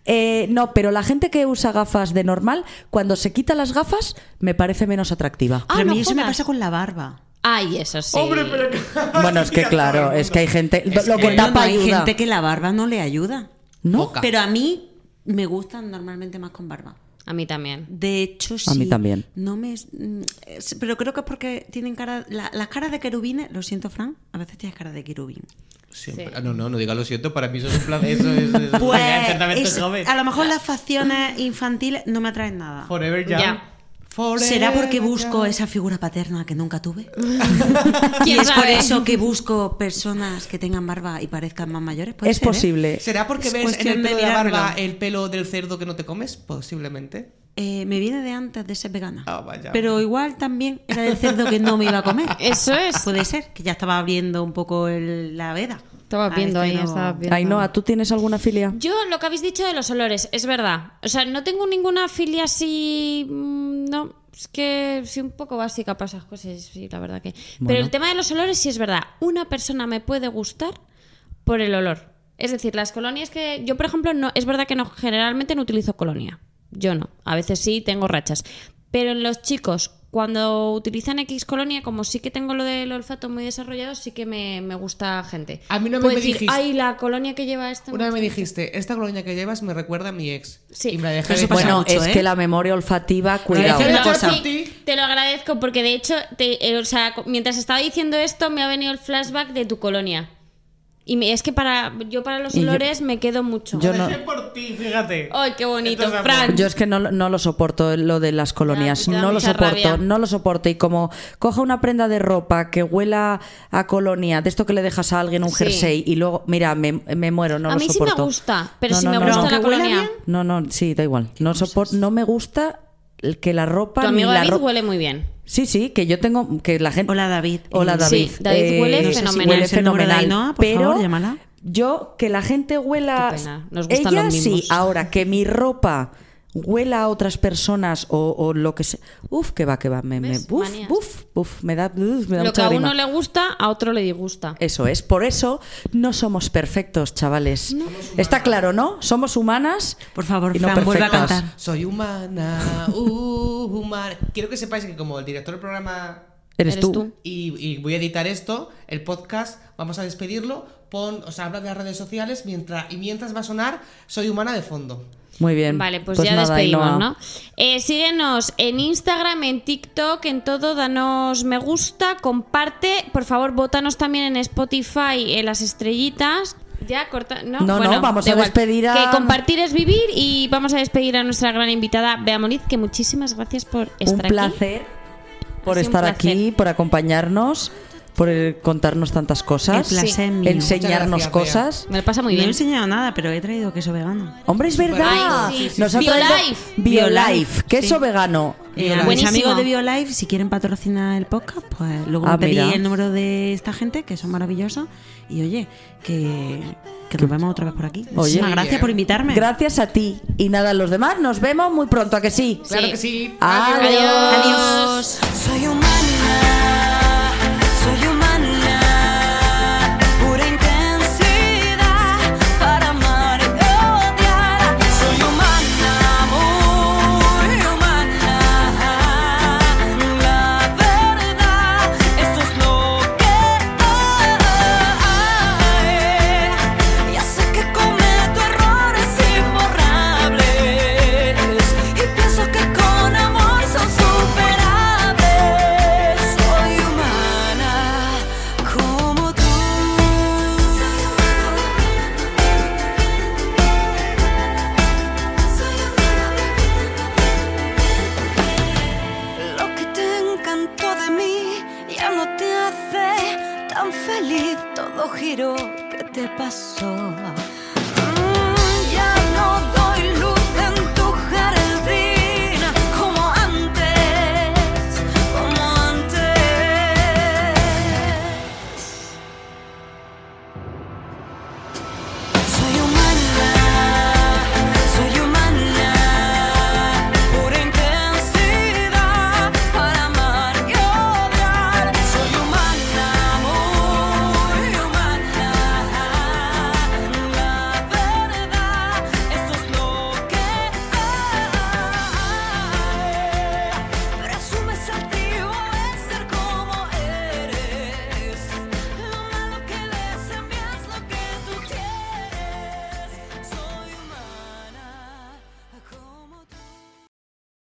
Eh, no, pero la gente que usa gafas de normal, cuando se quita las gafas, me parece menos atractiva. Ah, Pero a mí eso me pasa con la barba. Ay, eso sí. Hombre, pero *laughs* Bueno, es que claro, es que hay gente. Lo que tapa no, hay ayuda. gente que la barba no le ayuda. ¿No? Poca. Pero a mí me gustan normalmente más con barba. A mí también. De hecho, sí. A mí también. No me, mm, es- pero creo que es porque tienen cara. la- las caras de querubines, lo siento, Fran, a veces tienes cara de querubín. Siempre. Sí. Ah, No, no, no diga lo siento, para mí eso es un plan. Eso es. eso es *laughs* Pues exactamente es- joven. a lo mejor las facciones infantiles no me atraen nada. Forever Young. Ya. Forever ¿Será porque busco esa figura paterna que nunca tuve? *laughs* y ¿Quién es por eso que busco personas que tengan barba y parezcan más mayores. Es ser, ¿eh? posible. ¿Será porque Es ves en el pelo de la barba el pelo del cerdo que no te comes? Posiblemente. Eh, me viene de antes de ser vegana. Ah, vaya. Pero igual también era del cerdo que no me iba a comer. *laughs* Eso es. Puede ser, que ya estaba abriendo un poco el- la veda. Estaba viendo ahí, estaba viendo. Ainhoa, ¿tú tienes alguna filia? Yo lo que habéis dicho de los olores, es verdad. O sea, no tengo ninguna filia así. mm, No, es que soy un poco básica para esas cosas, sí, la verdad que. Pero el tema de los olores sí es verdad. Una persona me puede gustar por el olor. Es decir, las colonias que. Yo, por ejemplo, no. Es verdad que no, generalmente no utilizo colonia. Yo no. A veces sí tengo rachas. Pero en los chicos, cuando utilizan X colonia, como sí que tengo lo del olfato muy desarrollado, sí que me, me gusta gente. A mí Puedo me decir, dijiste- Ay, la colonia que lleva esta. Una vez me gusta mucho". dijiste, esta colonia que llevas me recuerda a mi ex. Sí. Y me la dejé Pero de eso pasa Bueno, mucho, es ¿eh? que la memoria olfativa, cuidado. No, una cosa. sí, te lo agradezco porque de hecho, te- eh, o sea, mientras estaba diciendo esto, me ha venido el flashback de tu colonia. Y me- es que para yo para los Y yo- olores me quedo mucho. Yo no- ti, fíjate. Ay, qué bonito, Esto es amor. Fran. Yo es que no, no lo soporto, lo de las colonias. No lo soporto, rabia. no lo soporto. Y como coja una prenda de ropa que huela a colonia, de esto que le dejas a alguien un Sí. jersey y luego, mira, me, me muero, no a lo mí sí soporto. me gusta, pero No, si no, me no, gusta no. la ¿Que huela colonia. bien? No, no, sí, da igual. No, sopor- no me gusta que la ropa Tu ni amigo la David huele muy bien. Sí, sí, que yo tengo que la gente Hola, David. Hola Eh, David. Sí, David huele no sé si fenomenal. huele ¿Es el número de fenomenal. Ainhoa? Por pero favor, llámala. Yo que la gente huela Qué pena, nos gustan ella los sí, ahora que mi ropa huela a otras personas o, o lo que sea. Uf, que va, que va, me, me ¿Ves? uf, Manías. uf, uf, me da, uf, me da Lo que mucha a grima. uno le gusta, a otro le disgusta. Eso es, por eso no somos perfectos, chavales. Está claro, ¿no? Somos humanas. Por favor, y no Fran, vuelve a perfectas. cantar. Soy humana, *laughs* uh, humana. Quiero que sepáis que como el director del programa Eres, Eres tú. tú. y, y voy a editar esto, el podcast, vamos a despedirlo, pon, o sea, habla de las redes sociales mientras, y mientras va a sonar Soy humana de fondo. Muy bien. Vale, pues, ya nada, despedimos, Ainhoa. ¿no? Eh, síguenos en Instagram, en TikTok, en todo, danos me gusta, comparte, por favor, votanos también en Spotify, en las estrellitas. Ya corta, no, No, no, Bueno, vamos da a igual. despedir a- Que compartir es vivir y vamos a despedir a nuestra gran invitada Bea Moniz, que muchísimas gracias por Un estar aquí. placer por un estar placer. aquí, por acompañarnos, por eh, contarnos tantas cosas, El placer mío. enseñarnos gracias, cosas. Me lo pasa muy no he bien. enseñado nada, pero he traído queso vegano. Hombre, es verdad. Ay, sí, sí, Nos sí. ha traído Biolife. Biolife, queso sí. vegano. Eh, a mis Buenísimo. amigos de BioLife, si quieren patrocinar el podcast, pues luego Ah, me pedí mira. el número de esta gente, que son maravillosos. Y oye, que, que nos vemos otra vez por aquí. Muchísimas Oye. gracias por invitarme. Gracias a ti. Y nada, los demás nos vemos muy pronto, ¿a que sí? Claro que sí. Adiós. Adiós. Adiós. Soy humana